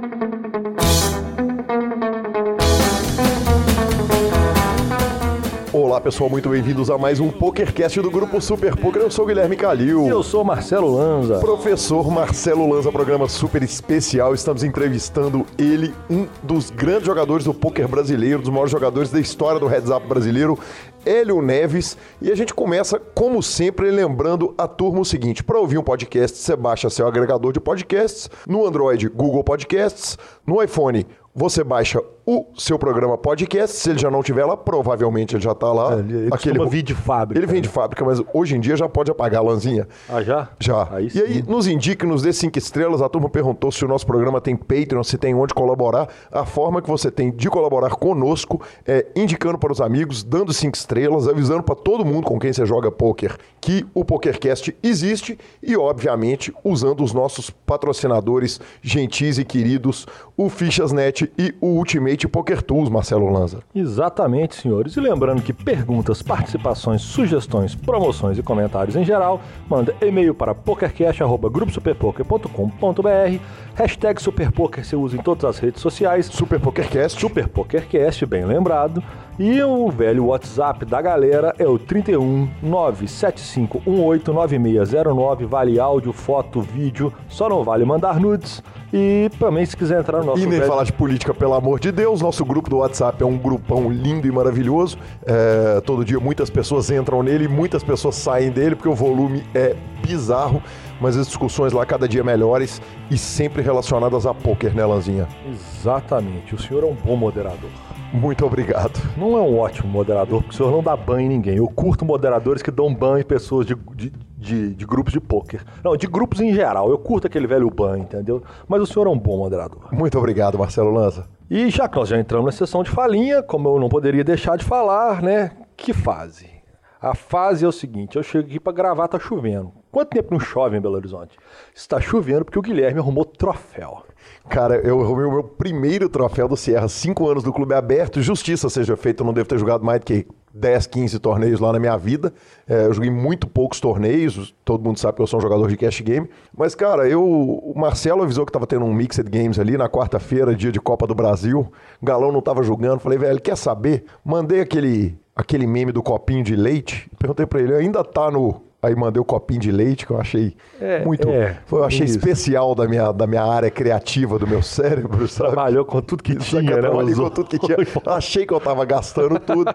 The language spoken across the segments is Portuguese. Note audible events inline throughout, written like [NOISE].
thank [LAUGHS] you Olá pessoal, muito bem-vindos a mais um PokerCast do Grupo Super Poker. Eu sou o Guilherme Calil. Eu sou Marcelo Lanza. Professor Marcelo Lanza, programa super especial. Estamos entrevistando ele, um dos grandes jogadores do poker brasileiro, dos maiores jogadores da história do Heads Up brasileiro, Hélio Neves. E a gente começa, como sempre, lembrando a turma o seguinte: para ouvir um podcast, você baixa seu agregador de podcasts, no Android, Google Podcasts, no iPhone, você baixa o seu programa podcast. Se ele já não tiver lá, provavelmente ele já está lá. É, ele Aquele vir de fábrica. Ele vem de fábrica, mas hoje em dia já pode apagar a lãzinha. Ah, já? Já. Aí e aí, nos indique, nos dê cinco estrelas. A turma perguntou se o nosso programa tem Patreon, se tem onde colaborar. A forma que você tem de colaborar conosco é indicando para os amigos, dando cinco estrelas, avisando para todo mundo com quem você joga poker que o PokerCast existe e, obviamente, usando os nossos patrocinadores gentis e queridos, o Fichasnet e o Ultimate Poker Tools, Marcelo Lanza. Exatamente, senhores. E lembrando que perguntas, participações, sugestões, promoções e comentários em geral, manda e-mail para pokercast.gruposuperpoker.com.br Hashtag Superpoker você usa em todas as redes sociais. Superpokercast. Superpokercast, bem lembrado. E o velho WhatsApp da galera é o 31 975189609. Vale áudio, foto, vídeo. Só não vale mandar nudes. E também se quiser entrar no nosso... E nem velho... falar de política, pelo amor de Deus. Nosso grupo do WhatsApp é um grupão lindo e maravilhoso. É, todo dia muitas pessoas entram nele, muitas pessoas saem dele, porque o volume é bizarro mas as discussões lá cada dia melhores e sempre relacionadas a poker, né, Lanzinha? Exatamente. O senhor é um bom moderador. Muito obrigado. Não é um ótimo moderador, porque o senhor não dá ban em ninguém. Eu curto moderadores que dão ban em pessoas de, de, de, de grupos de pôquer. Não, de grupos em geral. Eu curto aquele velho ban, entendeu? Mas o senhor é um bom moderador. Muito obrigado, Marcelo Lanza. E já que nós já entramos na sessão de falinha, como eu não poderia deixar de falar, né? Que fase? A fase é o seguinte: eu chego aqui para gravar, tá chovendo. Quanto tempo não chove em Belo Horizonte? Está chovendo porque o Guilherme arrumou troféu. Cara, eu arrumei o meu primeiro troféu do Sierra, cinco anos do clube aberto. Justiça seja feita, eu não devo ter jogado mais do que 10, 15 torneios lá na minha vida. É, eu joguei muito poucos torneios, todo mundo sabe que eu sou um jogador de cash game. Mas, cara, eu, o Marcelo avisou que estava tendo um Mixed Games ali na quarta-feira, dia de Copa do Brasil. O Galão não estava jogando. Falei, velho, quer saber? Mandei aquele, aquele meme do copinho de leite. Perguntei para ele, ainda tá no Aí mandei o um copinho de leite, que eu achei é, muito. É, foi, eu achei isso. especial da minha, da minha área criativa do meu cérebro, sabe? Trabalhou com tudo que tinha, né? Trabalhei com tudo que tinha. Achei que eu tava gastando tudo,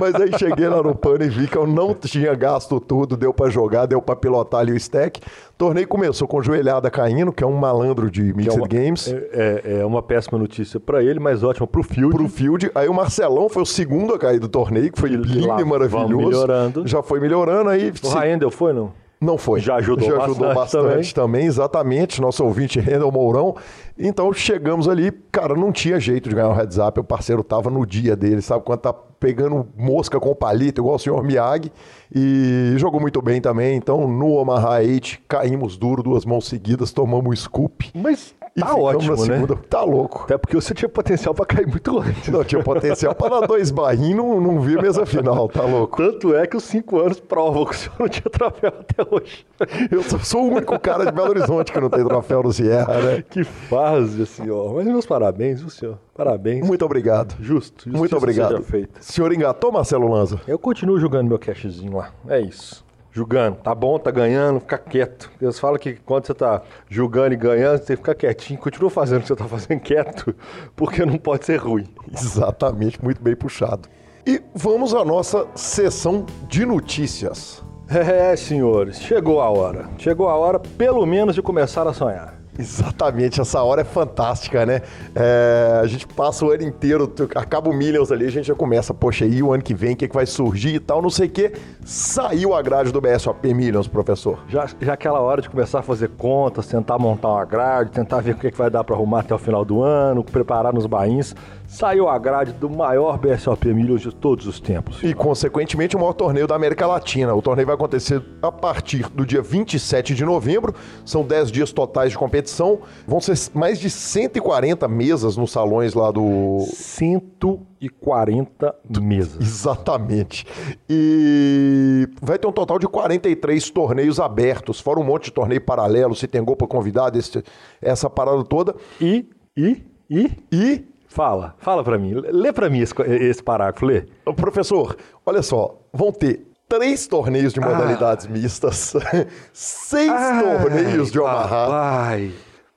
mas aí cheguei lá no pano e vi que eu não tinha gasto tudo, deu para jogar, deu para pilotar ali o stack. Torneio começou com joelhada caindo, que é um malandro de Mixed é uma, Games. É, é, é, uma péssima notícia para ele, mas ótima pro Field. Pro Field. Aí o Marcelão foi o segundo a cair do torneio, que foi lindo e maravilhoso. melhorando. Já foi melhorando. Aí, o se... Raendel foi, não? Não foi. Já ajudou Já ajudou bastante, bastante também. também. exatamente. Nosso ouvinte Rendel Mourão. Então chegamos ali, cara, não tinha jeito de ganhar o um heads up. O parceiro tava no dia dele, sabe? Quando tá pegando mosca com palito, igual o senhor Miyagi. E jogou muito bem também. Então no Omaha 8 caímos duro, duas mãos seguidas, tomamos o scoop. Mas Tá ótimo, né? Segunda. Tá louco. Até porque você tinha potencial para cair muito antes. Não, tinha potencial para dar dois barrinhos e não, não vir a mesa final, tá louco. Tanto é que os cinco anos provam que o senhor não tinha troféu até hoje. Eu sou o único cara de Belo Horizonte que não tem troféu no Sierra, né? Que fase, senhor. Mas meus parabéns, viu, senhor? Parabéns. Muito obrigado. Justo. Muito obrigado. Seja Senhor engatou, Marcelo Lanza? Eu continuo jogando meu cashzinho lá. É isso julgando. Tá bom, tá ganhando, fica quieto. Eles falam que quando você tá julgando e ganhando, você fica quietinho, continua fazendo o que você tá fazendo quieto, porque não pode ser ruim. Exatamente, muito bem puxado. E vamos à nossa sessão de notícias. É, senhores, chegou a hora. Chegou a hora, pelo menos, de começar a sonhar. Exatamente, essa hora é fantástica, né? É, a gente passa o ano inteiro, acaba o Millions ali, a gente já começa, poxa, aí o ano que vem, o que, é que vai surgir e tal, não sei o quê. Saiu a grade do BSOP Millions, professor. Já, já aquela hora de começar a fazer contas, tentar montar uma grade, tentar ver o que, é que vai dar para arrumar até o final do ano, preparar nos bains saiu a grade do maior BSOP Millions de todos os tempos. E, consequentemente, o maior torneio da América Latina. O torneio vai acontecer a partir do dia 27 de novembro. São 10 dias totais de competição. Vão ser mais de 140 mesas nos salões lá do. 140 mesas. Exatamente. E vai ter um total de 43 torneios abertos, fora um monte de torneio paralelo, se tem gol para convidar, esse, essa parada toda. E E? E? E, Fala, fala pra mim. Lê pra mim esse, esse parágrafo, lê. professor, olha só, vão ter três torneios de modalidades mistas, [LAUGHS] seis torneios de Omaha. Ai,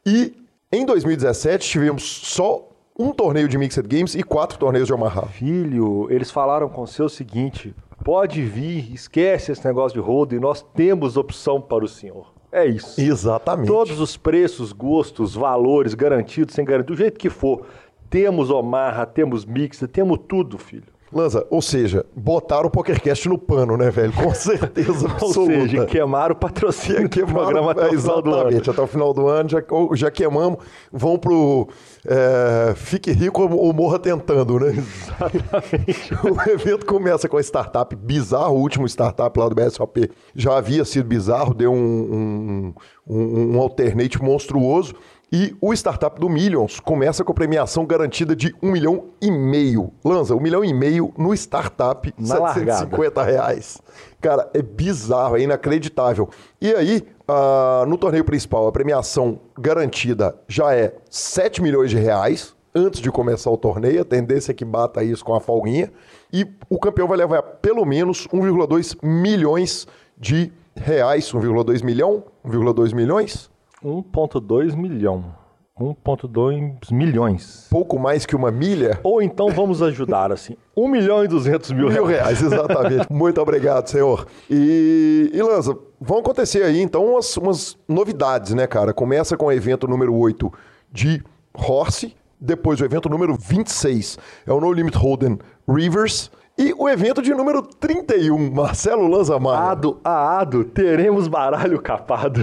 E em 2017 tivemos só um torneio de Mixed Games e quatro torneios de Omaha. filho, eles falaram com o seguinte: pode vir, esquece esse negócio de holding, nós temos opção para o senhor. É isso. Exatamente. Todos os preços, gostos, valores, garantidos, sem garantia, do jeito que for. Temos Omaha, temos Mixed, temos tudo, filho. Lanza, ou seja, botaram o PokerCast no pano, né, velho? Com [LAUGHS] certeza Ou absoluta. seja, queimaram o patrocínio do Queimaram- programa até é, o final do ano. Exatamente, até o final do ano já, ou- já queimamos. Vão pro é, Fique Rico ou Morra Tentando, né? Exatamente. [LAUGHS] o evento começa com a startup bizarro, o último startup lá do BSOP já havia sido bizarro, deu um, um, um, um alternate monstruoso. E o startup do Millions começa com a premiação garantida de um milhão e meio. Lanza, um milhão e meio no startup, Na 750 reais. Cara, é bizarro, é inacreditável. E aí, ah, no torneio principal, a premiação garantida já é 7 milhões de reais antes de começar o torneio. A tendência é que bata isso com a folguinha. E o campeão vai levar pelo menos 1,2 milhões de reais. 1,2 milhão? 1,2 milhões? 1,2 milhão. 1,2 milhões. Pouco mais que uma milha? Ou então vamos ajudar assim: 1 milhão e 200 mil Mil reais. reais, exatamente. [LAUGHS] Muito obrigado, senhor. E, e Lanza, vão acontecer aí, então, umas, umas novidades, né, cara? Começa com o evento número 8 de Horse, depois o evento número 26 é o No Limit Holden Rivers, e o evento de número 31, Marcelo Lanza Maia. Ado a ado, teremos baralho capado.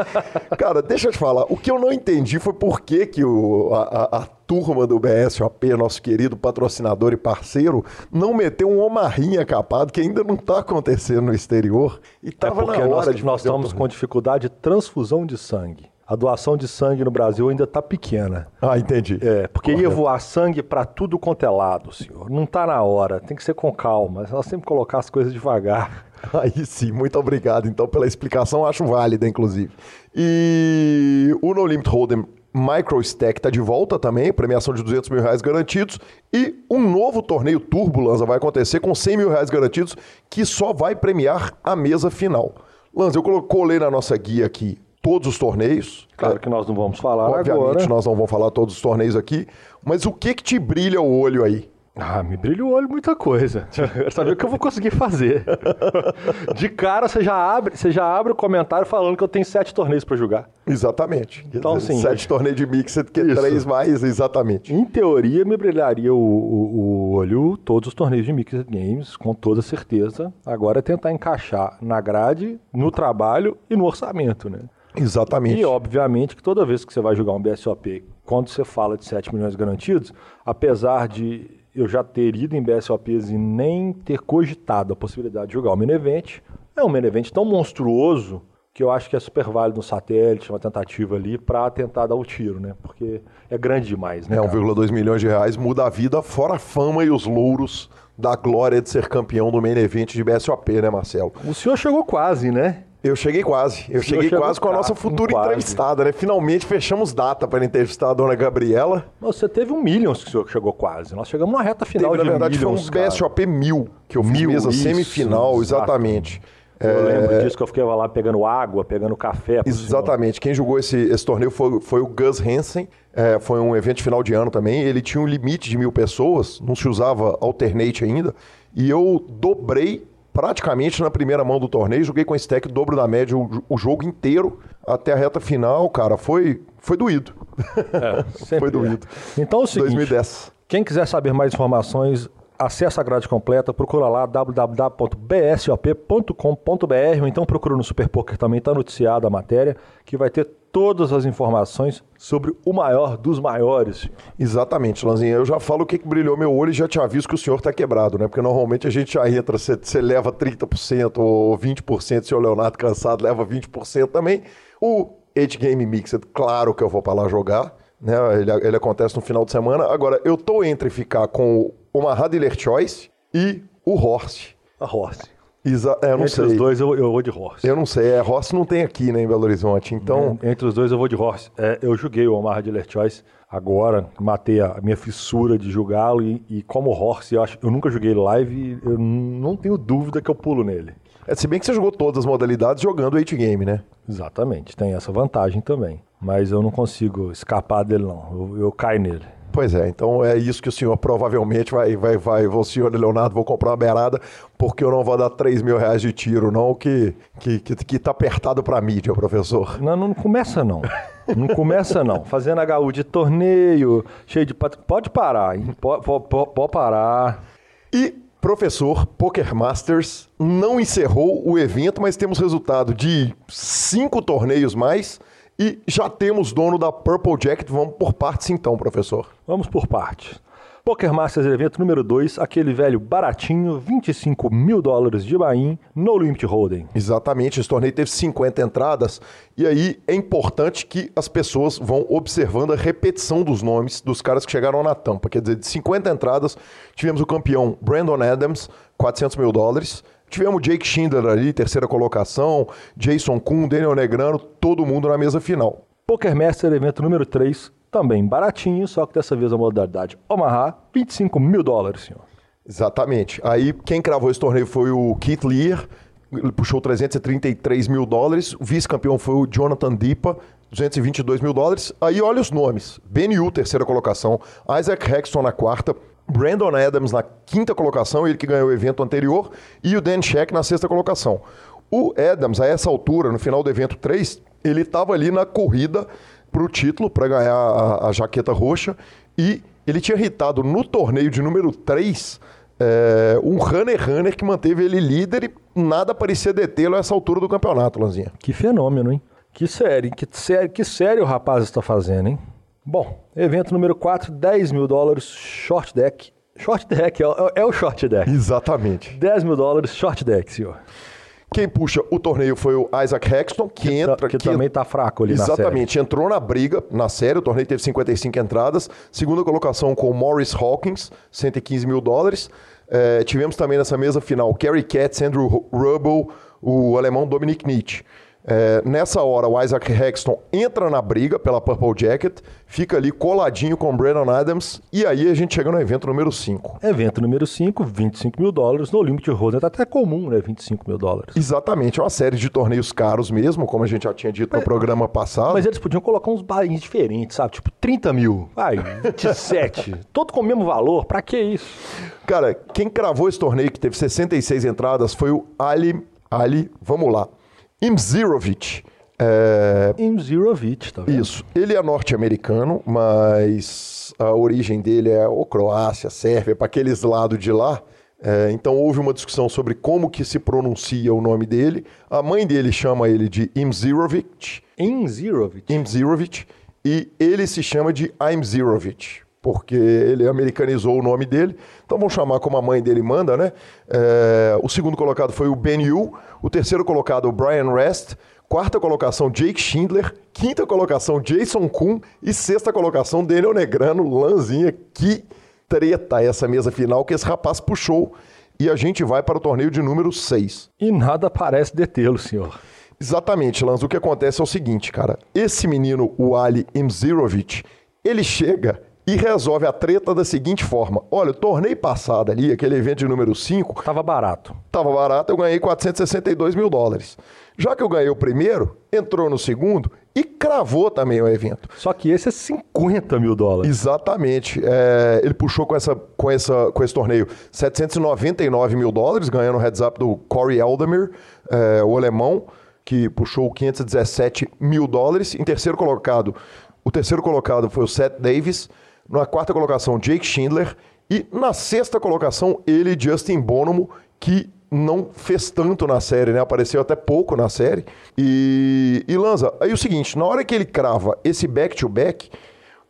[LAUGHS] Cara, deixa eu te falar, o que eu não entendi foi por que, que o, a, a- turma do BSOP, nosso querido patrocinador e parceiro, não meteu um omarrinha capado que ainda não tá acontecendo no exterior. E É tava porque na nós, hora de nós fazer o estamos com dificuldade de transfusão de sangue. A doação de sangue no Brasil ainda está pequena. Ah, entendi. É, porque ia voar sangue para tudo quanto é lado, senhor. Não tá na hora, tem que ser com calma. Nós temos que colocar as coisas devagar. [LAUGHS] Aí sim, muito obrigado então pela explicação, acho válida, inclusive. E o No Limit Hold'em Micro Stack tá de volta também, premiação de 200 mil reais garantidos. E um novo torneio Turbo, Lanza, vai acontecer com 100 mil reais garantidos, que só vai premiar a mesa final. Lanza, eu colei na nossa guia aqui todos os torneios. Claro que nós não vamos falar Obviamente, agora. nós não vamos falar todos os torneios aqui, mas o que que te brilha o olho aí? Ah, me brilha o olho muita coisa. [LAUGHS] Quero saber o que eu vou conseguir fazer. De cara, você já abre, você já abre o comentário falando que eu tenho sete torneios para jogar. Exatamente. Então, dizer, sim. Sete torneios de Mixed, que é três mais, exatamente. Em teoria, me brilharia o, o- o olho todos os torneios de Mixed Games, com toda certeza. Agora é tentar encaixar na grade, no trabalho e no orçamento, né? Exatamente. E, obviamente, que toda vez que você vai jogar um BSOP, quando você fala de 7 milhões garantidos, apesar de eu já ter ido em BSOPs e nem ter cogitado a possibilidade de jogar o main event, é um main event tão monstruoso que eu acho que é super válido no satélite, uma tentativa ali, para tentar dar o tiro, né? Porque é grande demais, né? É, cara? 1,2 milhões de reais muda a vida, fora a fama e os louros da glória de ser campeão do main event de BSOP, né, Marcelo? O senhor chegou quase, né? Eu cheguei quase. Eu cheguei quase com a nossa futura quase. entrevistada, né? Finalmente fechamos data para entrevistar a dona Gabriela. Você teve um Millions que o senhor chegou quase. Nós chegamos na reta final Teve, na de verdade, Millions, foi um. BSOP mil, que eu fiz Mil, mesa isso, semifinal, exato. exatamente. Eu lembro disso que eu fiquei lá pegando água, pegando café. pro senhor. Exatamente. Quem jogou esse, esse torneio foi, foi o Gus Hansen. É, foi um evento final de ano também. Ele tinha um limite de mil pessoas, não se usava alternate ainda. E eu dobrei praticamente na primeira mão do torneio. Joguei com stack dobro da média o, o jogo inteiro até a reta final, cara. Foi, foi doído. É, [LAUGHS] Foi é. doído. Então é o seguinte, 2010. quem quiser saber mais informações, acesse a grade completa, procura lá www.bsop.com.br ou então procura no Super Poker também, está noticiada a matéria, que vai ter todas as informações sobre o maior dos maiores. Exatamente, Lanzinha. Eu já falo o que, que brilhou meu olho e já te aviso que o senhor tá quebrado, né? Porque normalmente a gente já entra, você leva 30% ou 20%, se o Leonardo cansado leva 20% também. O 8 Game Mixed, claro que eu vou para lá jogar, né? Ele, ele acontece no final de semana. Agora, eu tô entre ficar com o Dealer Choice e o Horse. A Horse. Exa é, eu não Entre sei. os dois eu, eu vou de horse. Eu não sei. É, Rossi não tem aqui, né, em Belo Horizonte. Então, Entre os dois eu vou de horse. É, eu joguei o Omar Dealer Choice agora, matei a minha fissura de jogá-lo e, e como horse, eu, acho, eu nunca joguei live eu não tenho dúvida que eu pulo nele. é, se bem que você jogou todas as modalidades jogando 8 game, né? Exatamente, tem essa vantagem também. Mas eu não consigo escapar dele, não. Eu, eu caio nele. Pois é, então é isso que o senhor provavelmente vai, vai, vai, o senhor Leonardo, vou comprar uma beirada, porque eu não vou dar 3 mil reais de tiro, não, que, que, que, que tá apertado pra mídia, professor. Não, não começa não. Não começa não. Fazendo HU de torneio, cheio de... Pode parar, hein? Pode, pode, pode parar. E, professor, Poker Masters não encerrou o evento, mas temos resultado de cinco torneios mais e já temos dono da Purple Jacket. Vamos por partes então, professor. Vamos por partes. Poker Masters evento número 2, aquele velho baratinho, 25 mil dólares de Bahia, no limit holding. Exatamente, esse torneio teve 50 entradas e aí é importante que as pessoas vão observando a repetição dos nomes dos caras que chegaram na tampa. Quer dizer, de 50 entradas, tivemos o campeão Brandon Adams, 400 mil dólares. Tivemos Jake Schindler ali, terceira colocação, Jason Kuhn, Daniel Negrano, todo mundo na mesa final. Poker Master evento número 3, também baratinho, só que dessa vez a modalidade Omaha, 25 mil dólares, senhor. Exatamente. Aí quem cravou esse torneio foi o Keith Lear, ele puxou 333 mil dólares. O vice-campeão foi o Jonathan Dipa, 222 mil dólares. Aí olha os nomes: Ben Yu, terceira colocação, Isaac Hexton na quarta. Brandon Adams na quinta colocação, ele que ganhou o evento anterior, e o Dan Sheck na sexta colocação. O Adams, a essa altura, no final do evento 3, ele estava ali na corrida para o título, para ganhar a, a jaqueta roxa, e ele tinha irritado no torneio de número 3 é, um runner runner que manteve ele líder e nada parecia detê-lo a essa altura do campeonato, Lanzinha. Que fenômeno, hein? Que série, que série, que série o rapaz está fazendo, hein? Bom, evento número 4, 10 mil dólares, short deck. Short deck, é, é- é o short deck. Exatamente. 10 mil dólares, short deck, senhor. Quem puxa o torneio foi o Isaac Hexton, que, entra... que também tá fraco ali na. Exatamente, entrou na briga, na série, o torneio teve 55 entradas, segunda colocação com o Morris Hawkins, 115 mil dólares. Eh, tivemos também nessa mesa final Kerry Katz, Andrew Rubble, o alemão Dominic Nietzsche. Eh, nessa hora, o Isaac Hexton entra na briga pela Purple Jacket, fica ali coladinho com o Brandon Adams, e aí a gente chega no evento número 5. Evento número 5, 25 mil dólares. No limit holding tá até comum, né? 25 mil dólares. Exatamente, é uma série de torneios caros mesmo, como a gente já tinha dito no programa passado. Mas eles podiam colocar uns bainhos diferentes, sabe? Tipo, 30 mil. Vai, 27. [LAUGHS] Todo com o mesmo valor. Pra que isso? Cara, quem cravou esse torneio que teve 66 entradas foi o Ali, Ali, vamos lá, Imzirovic. É, Imzirovic, tá vendo? isso, ele é norte-americano, mas a origem dele é ou Croácia, Sérvia, para aqueles lados de lá. É, então houve uma discussão sobre como que se pronuncia o nome dele. A mãe dele chama ele de Imzirovic, Imzirovic. Imzirovic, e ele se chama de Imzirovic, porque ele americanizou o nome dele. Então vamos chamar como a mãe dele manda, né? É, o segundo colocado foi o Ben Yu, o terceiro colocado Brian Rest, quarta colocação Jake Schindler, quinta colocação Jason Kuhn e sexta colocação Daniel Negrano, Lanzinha. Que treta essa mesa final que esse rapaz puxou. E a gente vai para o torneio de número 6. E nada parece detê-lo, senhor. Exatamente, Lanz. O que acontece é o seguinte, cara. Esse menino, o Ali Imzirovic, ele chega e resolve a treta da seguinte forma. Olha, o torneio passado ali, aquele evento de número 5, Tava barato. tava barato, eu ganhei 462 mil dólares. Já que eu ganhei o primeiro, entrou no segundo e cravou também o evento. Só que esse é 50 mil dólares. Exatamente. É, ele puxou com, essa, com, essa, com esse torneio 799 mil dólares, ganhando o heads up do Corey Eldemir, é, o alemão, que puxou 517 mil dólares. Em terceiro colocado, o terceiro colocado foi o Seth Davis. Na quarta colocação, Jake Schindler. E na sexta colocação, ele, Justin Bonomo, que não fez tanto na série, né? Apareceu até pouco na série. E, e Lanza, aí o seguinte, na hora que ele crava esse back-to-back,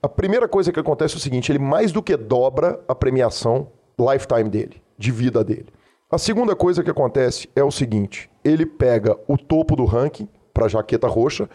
a primeira coisa que acontece é o seguinte, ele mais do que dobra a premiação lifetime dele, de vida dele. A segunda coisa que acontece é o seguinte, ele pega o topo do ranking para jaqueta roxa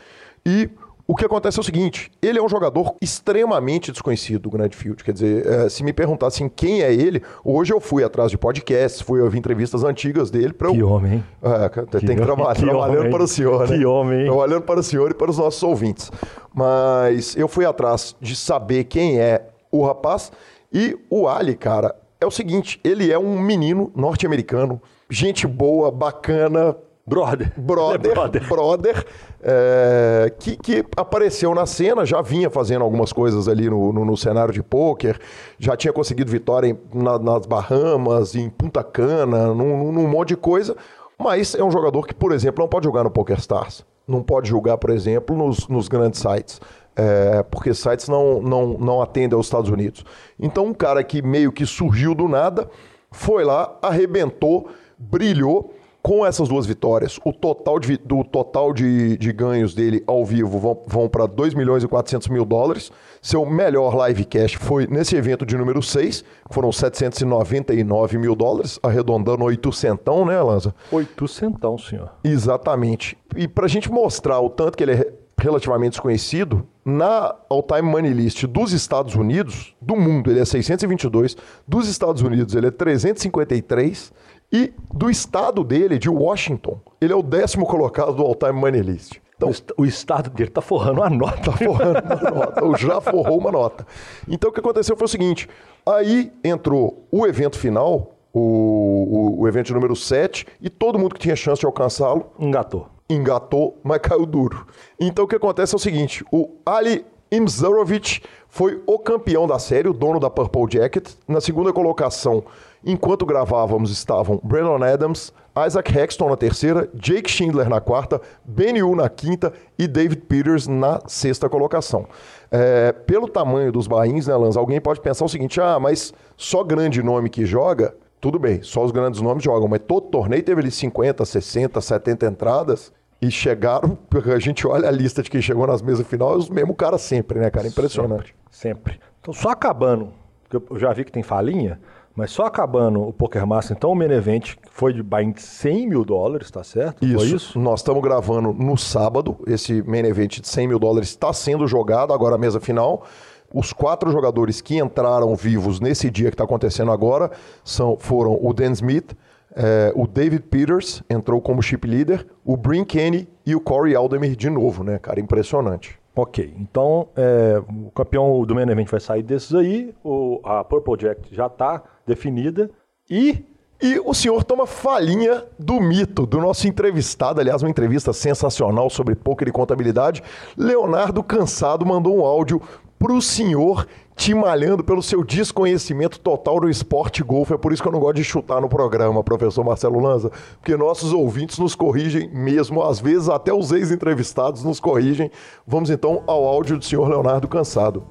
e O que acontece é o seguinte: ele é um jogador extremamente desconhecido do Grande Field. Quer dizer, é, se me perguntassem quem é ele, hoje eu fui atrás de podcasts, fui ouvir entrevistas antigas dele para Que homem, hein? É, tem que, Que trabalhar, que trabalhando homem. para o senhor, né? Que homem, hein? Trabalhando para o senhor e para os nossos ouvintes. Mas eu fui atrás de saber quem é o rapaz e o Ali, cara, é o seguinte: ele é um menino norte-americano, gente boa, bacana, Brother. [LAUGHS] brother, É brother. brother, é, que, que apareceu na cena, já vinha fazendo algumas coisas ali no, no- no cenário de pôquer, já tinha conseguido vitória em- na- nas Bahamas, em Punta Cana, num, num monte de coisa, mas é um jogador que, por exemplo, não pode jogar no Poker Stars, não pode jogar, por exemplo, nos, nos grandes sites. é, porque sites não, não, não atendem aos Estados Unidos. Então, um cara que meio que surgiu do nada, foi lá, arrebentou, brilhou, com essas duas vitórias, o total de, do total de, de ganhos dele ao vivo vão, vão para 2 milhões e 400 mil dólares. Seu melhor live cash foi nesse evento de número 6, que foram 799 mil dólares, arredondando 800, né, Lanza? Oito centão, senhor. Exatamente. E para a gente mostrar o tanto que ele é relativamente desconhecido, na All-Time Money List dos Estados Unidos, do mundo, ele é 622, dos Estados Unidos ele é 353, e do estado dele, de Washington, ele é o décimo colocado do All-Time Money List. Então, o, est- o estado dele tá forrando a nota. forrando uma nota, ou já forrou uma nota. Então o que aconteceu foi o seguinte: aí entrou o evento final, o, o, o evento número 7, e todo mundo que tinha chance de alcançá-lo Engatou. engatou, mas caiu duro. Então o que acontece é o seguinte: o Ali Imzarovic foi o campeão da série, o dono da Purple Jacket. Na segunda colocação, enquanto gravávamos, estavam Brandon Adams, Isaac Hexton na terceira, Jake Schindler na quarta, Ben Yu na quinta e David Peters na sexta colocação. É, pelo tamanho dos bains, né, Lanz, alguém pode pensar o seguinte: ah, mas só grande nome que joga, tudo bem, só os grandes nomes jogam, mas todo torneio teve ali 50, 60, 70 entradas e chegaram, a gente olha a lista de quem chegou nas mesas final, é os mesmos caras sempre, né, cara? Impressionante. Sempre. Então, só acabando, eu já vi que tem falinha, mas só acabando o Poker Master, então o main event foi de buy de 100 mil dólares, tá certo? Foi isso? Nós estamos gravando no sábado. Esse main event de 100 mil dólares está sendo jogado agora a mesa final. Os quatro jogadores que entraram vivos nesse dia que está acontecendo agora são, foram o Dan Smith, eh, o David Peters entrou como chip leader, o Brin Kenny e o Corey Aldemir de novo, né, cara? Impressionante. Ok, então é, o campeão do main event vai sair desses aí, o, a Purple Jack já tá definida e E o senhor toma falhinha do mito, do nosso entrevistado, aliás, uma entrevista sensacional sobre poker e contabilidade. Leonardo Cansado mandou um áudio pro senhor te malhando pelo seu desconhecimento total do esporte golfe. É por isso que eu não gosto de chutar no programa, professor Marcelo Lanza, porque nossos ouvintes nos corrigem mesmo, às vezes até os ex-entrevistados nos corrigem. Vamos então ao áudio do senhor Leonardo Cansado.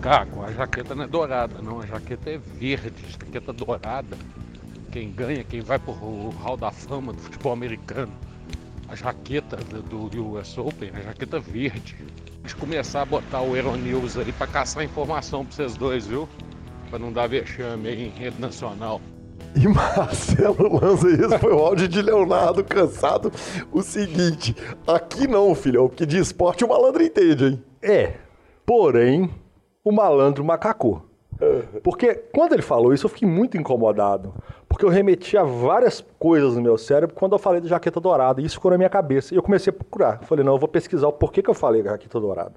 Caco, a jaqueta não é dourada, não. A jaqueta é verde, jaqueta dourada. Quem ganha, quem vai pro Hall da Fama do futebol americano. A jaqueta do US Open, a jaqueta verde. Vamos começar a botar o Aeronews aí pra caçar informação pra vocês dois, viu? Pra não dar vexame aí em rede nacional. E Marcelo Lanza, esse foi o áudio de Leonardo Cansado. O seguinte, aqui não, filhão, porque de esporte o malandro entende, hein? é, porém, o malandro macacou. Porque quando ele falou isso, eu fiquei muito incomodado. Porque eu remeti a várias coisas no meu cérebro quando eu falei da jaqueta dourada. E isso ficou na minha cabeça. E eu comecei a procurar. Falei, não, eu vou pesquisar o porquê que eu falei da jaqueta dourada.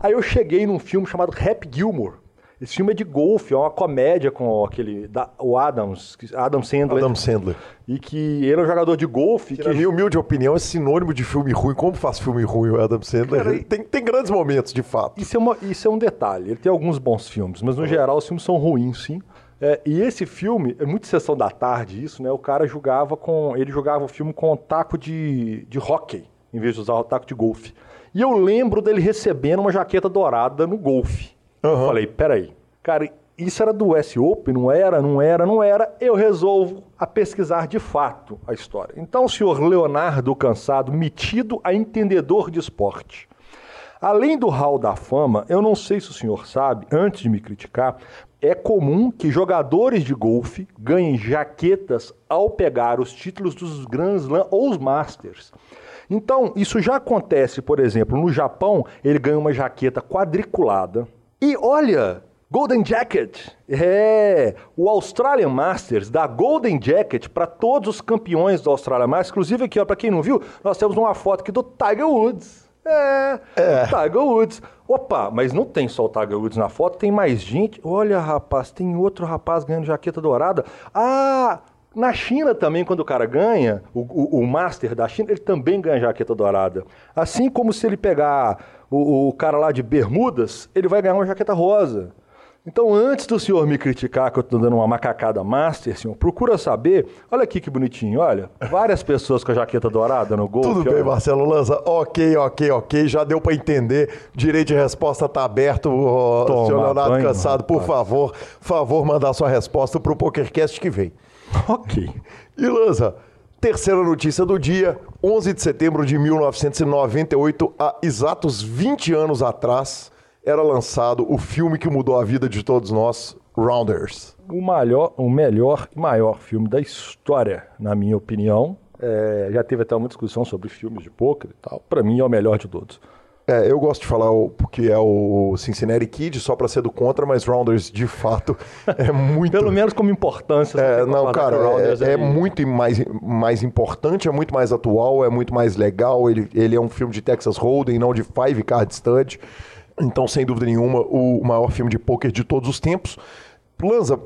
Aí eu cheguei num filme chamado Happy Gilmore. Esse filme é de golfe, é uma comédia com aquele. Da, o Adams, Adam Sandler. Adam Sandler. E que ele é um jogador de golfe. Que, Que, na minha humilde opinião, é sinônimo de filme ruim. Como faz filme ruim o Adam Sandler? Cara, tem, tem grandes momentos, de fato. Isso é, uma- isso é um detalhe. Ele tem alguns bons filmes, mas no geral os filmes são ruins, sim. É, e esse filme, é muito sessão da tarde isso, né? O cara jogava com. Ele jogava o filme com um taco de, de hockey, em vez de usar o taco de golfe. E eu lembro dele recebendo uma jaqueta dourada no golfe. Eu Aham. falei, peraí, cara, isso era do US Open? Não era, não era, não era. Eu resolvo a pesquisar de fato a história. Então, o senhor Leonardo Cansado, metido a entendedor de esporte. Além do Hall da Fama, eu não sei se o senhor sabe, antes de me criticar, é comum que jogadores de golfe ganhem jaquetas ao pegar os títulos dos Grand Slam ou os Masters. Então, isso já acontece, por exemplo, no Japão, ele ganha uma jaqueta quadriculada. E olha, Golden Jacket. É, o Australian Masters dá Golden Jacket para todos os campeões do Australian Masters. Inclusive aqui, para quem não viu, nós temos uma foto aqui do Tiger Woods. É, é, Tiger Woods. Opa, mas não tem só o Tiger Woods na foto, tem mais gente. Olha, rapaz, tem outro rapaz ganhando jaqueta dourada. Ah, na China também, quando o cara ganha, o, o, o, Master da China, ele também ganha jaqueta dourada. Assim como se ele pegar o, o cara lá de Bermudas, ele vai ganhar uma jaqueta rosa. Então, antes do senhor me criticar que eu estou dando uma macacada master, senhor, procura saber. Olha aqui que bonitinho, olha. Várias pessoas com a jaqueta dourada no gol. Tudo bem, Marcelo Lanza. Ok, ok, ok. Já deu para entender. Direito de resposta está aberto. Toma, senhor Leonardo banho, Cansado, por favor, favor, mandar sua resposta para o PokerCast que vem. [LAUGHS] Ok. E Lanza, terceira notícia do dia. 11 de setembro de 1998, há exatos 20 anos atrás era lançado o filme que mudou a vida de todos nós, Rounders. O, maior, o melhor e maior filme da história, na minha opinião. É, já teve até uma discussão sobre filmes de poker e tal. Para mim é o melhor de todos. É, eu gosto de falar o, porque é o Cincinnati Kid, só para ser do contra, mas Rounders, de fato, [LAUGHS] é muito... Pelo menos como importância. É, não, cara, é, é, é muito mais, mais importante, é muito mais atual, é muito mais legal. Ele, ele é um filme de Texas Hold'em, não de Five Card Stud. Então, sem dúvida nenhuma, o maior filme de pôquer de todos os tempos. Lanza,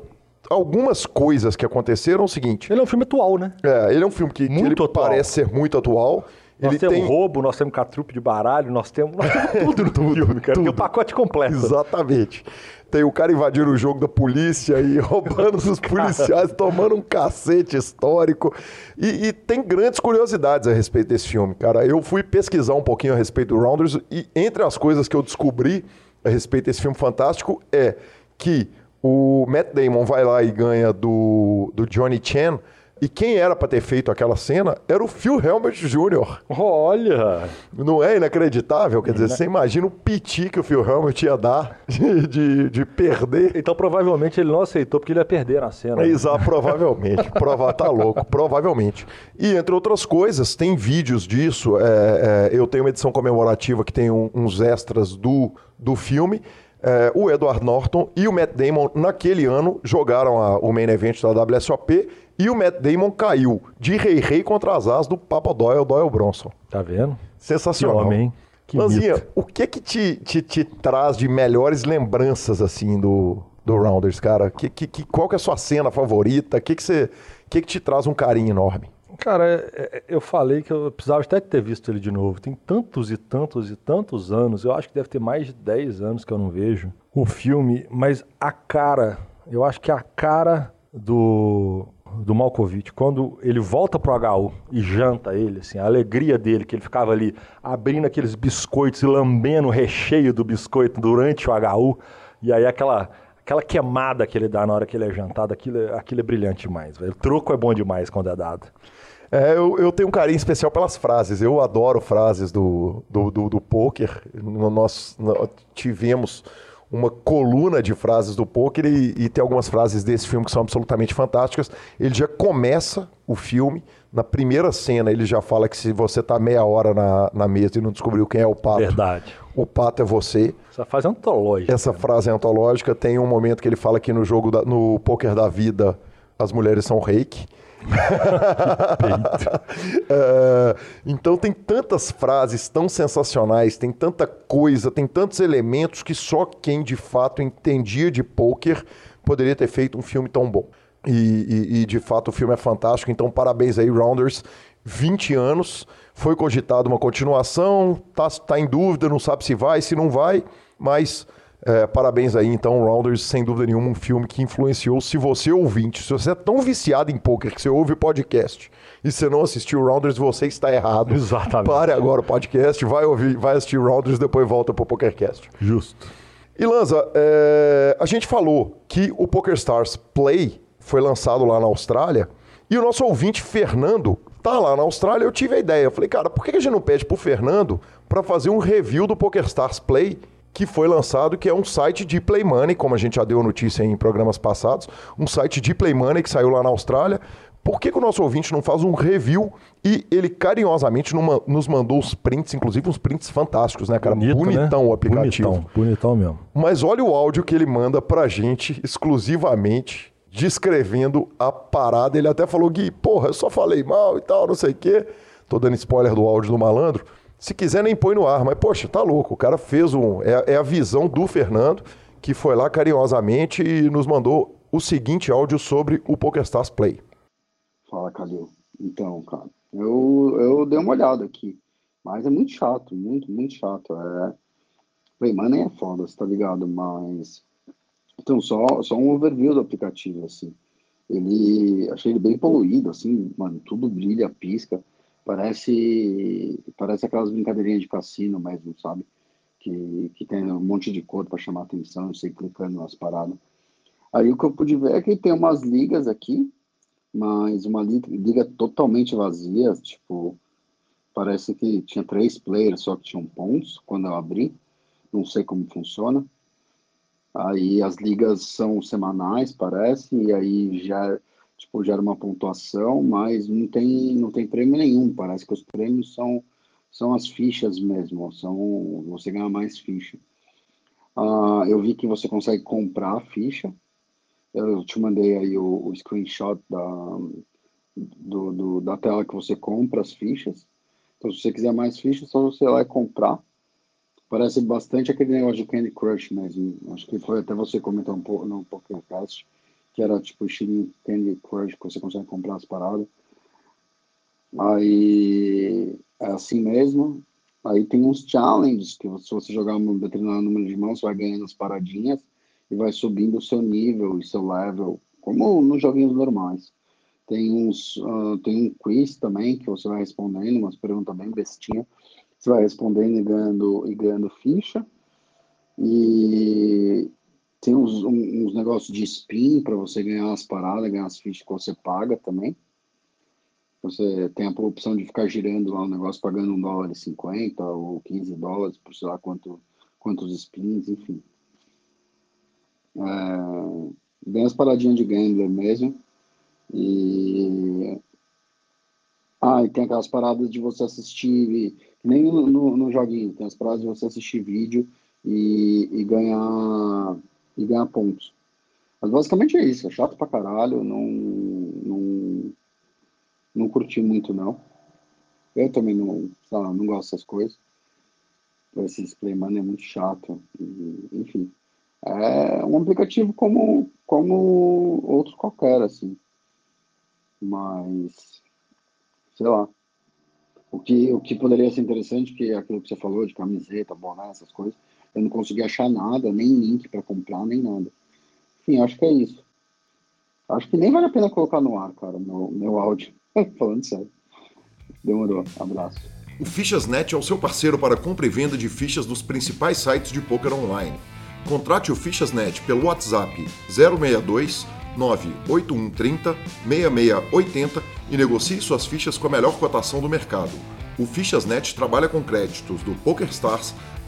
algumas coisas que aconteceram é o seguinte. Ele é um filme atual, né? É, ele é um filme que, que ele parece ser muito atual. Nós ele temos tem... roubo, nós temos catrupe de baralho, nós temos, nós temos tudo no [LAUGHS] tudo, filme, cara. Tudo. Tem o pacote completo. Exatamente. Tem o cara invadindo o jogo da polícia e [LAUGHS] roubando dos policiais, tomando um cacete histórico. E, e, tem grandes curiosidades a respeito desse filme, cara. Eu fui pesquisar um pouquinho a respeito do Rounders e entre as coisas que eu descobri a respeito desse filme fantástico é que o Matt Damon vai lá e ganha do, do Johnny Chan e quem era para ter feito aquela cena era o Phil Helmut Jr. Olha! Não é inacreditável? Quer dizer, você imagina o piti que o Phil Helmut ia dar de, de, de, perder. Então provavelmente ele não aceitou porque ele ia perder na cena. Né? Exato, provavelmente. Prova, tá louco, provavelmente. E entre outras coisas, tem vídeos disso. É, é, eu tenho uma edição comemorativa que tem um, uns extras do, do filme. É, o Edward Norton e o Matt Damon, naquele ano, jogaram a, o main event da WSOP e o Matt Damon caiu de rei-rei contra as asas do Papa Doyle, Doyle Bronson. Tá vendo? Sensacional. Que homem, hein? Que Lanzinha, mito. o que que te, te, te, traz de melhores lembranças, assim, do, do Rounders, cara? Que, que, que, qual que é a sua cena favorita? O que que, você, que que te traz um carinho enorme? Cara, é, é, eu falei que eu precisava até ter visto ele de novo. Tem tantos e tantos e tantos anos, eu acho que deve ter mais de 10 anos que eu não vejo o filme, mas a cara, eu acho que a cara do do Malkovich, quando ele volta pro HU e janta ele, assim, a alegria dele, que ele ficava ali abrindo aqueles biscoitos e lambendo o recheio do biscoito durante o HU, e aí aquela, aquela queimada que ele dá na hora que ele é jantado, aquilo, é, aquilo é brilhante demais. Véio. O troco é bom demais quando é dado. É, eu, eu, tenho um carinho especial pelas frases. Eu adoro frases do, do, do, do poker. Nós, nós tivemos uma coluna de frases do poker e, e, tem algumas frases desse filme que são absolutamente fantásticas. Ele já começa o filme, na primeira cena ele já fala que se você está meia hora na, na mesa e não descobriu quem é o pato, Verdade. o pato é você. Essa frase é antológica. Essa frase é antológica. Tem um momento que ele fala que no jogo, da, no poker da vida, as mulheres são reiki. É, então tem tantas frases tão sensacionais, tem tanta coisa, tem tantos elementos que só quem de fato entendia de poker poderia ter feito um filme tão bom. E, e, e de fato o filme é fantástico, então parabéns aí, Rounders. 20 anos, foi cogitado uma continuação, tá, tá em dúvida, não sabe se vai, se não vai, mas é, parabéns aí, então, Rounders, sem dúvida nenhuma, um filme que influenciou. Se você ouvinte, se você é tão viciado em poker que você ouve podcast e você não assistiu Rounders, você está errado. Exatamente. Pare agora o podcast, vai ouvir, vai assistir Rounders, depois volta pro PokerCast. Justo. E Lanza, é, a gente falou que o PokerStars Play foi lançado lá na Austrália e o nosso ouvinte Fernando tá lá na Austrália. Eu tive a ideia, eu falei, cara, por que a gente não pede pro Fernando para fazer um review do PokerStars Play que foi lançado, que é um site de Play Money, como a gente já deu notícia em programas passados, um site de Play Money que saiu lá na Austrália, por que, que o nosso ouvinte não faz um review e ele carinhosamente numa, nos mandou os prints, inclusive uns prints fantásticos, né, cara? Bonito, Bonitão né? o aplicativo. Bonitão, bonitão mesmo. Mas olha o áudio que ele manda pra gente exclusivamente descrevendo a parada. Ele até falou, Gui, porra, eu só falei mal e tal, não sei o quê. Tô dando spoiler do áudio do malandro. Se quiser, nem põe no ar. Mas, poxa, tá louco. O cara fez um. É, é a visão do Fernando, que foi lá carinhosamente e nos mandou o seguinte áudio sobre o PokerStars Play. Fala, Calil. Então, cara, eu, eu dei uma olhada aqui. Mas é muito chato, muito, muito chato. É... Playmoney é foda, você tá ligado? Mas. Então, só, só um overview do aplicativo, assim. Ele. Achei ele bem poluído, assim, mano, tudo brilha, pisca. Parece. Parece aquelas brincadeirinhas de cassino mesmo, sabe? Que, que tem um monte de cor para chamar atenção, sei clicando nas paradas. Aí o que eu pude ver é que tem umas ligas aqui, mas uma liga totalmente vazia, tipo, parece que tinha três players só que tinham pontos quando eu abri, não sei como funciona. Aí as ligas são semanais, parece, e aí já tipo gera uma pontuação, mas não tem não tem prêmio nenhum, parece que os prêmios são são as fichas mesmo, são você ganha mais ficha. Uh, eu vi que você consegue comprar a ficha, eu te mandei aí o, o screenshot da, do, do, da tela que você compra as fichas. Então, se você quiser mais fichas, só você ir lá e comprar. Parece bastante aquele negócio de Candy Crush mesmo. Acho que foi até você comentar um pouco no podcast, que era tipo estilo Candy Crush, que você consegue comprar as paradas. Aí é assim mesmo. Aí tem uns challenges que se você jogar um determinado número de mãos, você vai ganhando as paradinhas e vai subindo o seu nível e seu level, como nos joguinhos normais. Tem uns, uh, tem um quiz também que você vai respondendo, umas perguntas bem bestinha. Você vai respondendo e ganhando, e ganhando ficha. E tem uns, uns negócios de spin para você ganhar as paradas, ganhar as fichas que você paga também. Você tem a opção de ficar girando lá o negócio pagando um dólar e 50 ou 15 dólares por sei lá quanto, quantos spins, enfim. É, bem as paradinhas de gambler mesmo. E. Ah, e tem aquelas paradas de você assistir, nem no, no, no joguinho, tem as paradas de você assistir vídeo e, e ganhar e ganhar pontos. Mas basicamente é isso, é chato pra caralho, não, não, não curti muito não. Eu também não, lá, não gosto dessas coisas. Esse display mano é muito chato, e, enfim é um aplicativo como, como outro qualquer, assim. Mas, sei lá. O que, o que poderia ser interessante, que é aquilo que você falou de camiseta, boné, essas coisas, eu não consegui achar nada, nem link para comprar, nem nada. Enfim, acho que é isso. Acho que nem vale a pena colocar no ar, cara, meu, meu áudio. [LAUGHS] Falando sério. Demorou. Abraço. O Fichasnet é o seu parceiro para compra e venda de fichas dos principais sites de poker online Contrate o Fichasnet pelo WhatsApp 062 98130 6680 e negocie suas fichas com a melhor cotação do mercado. O Fichasnet trabalha com créditos do PokerStars,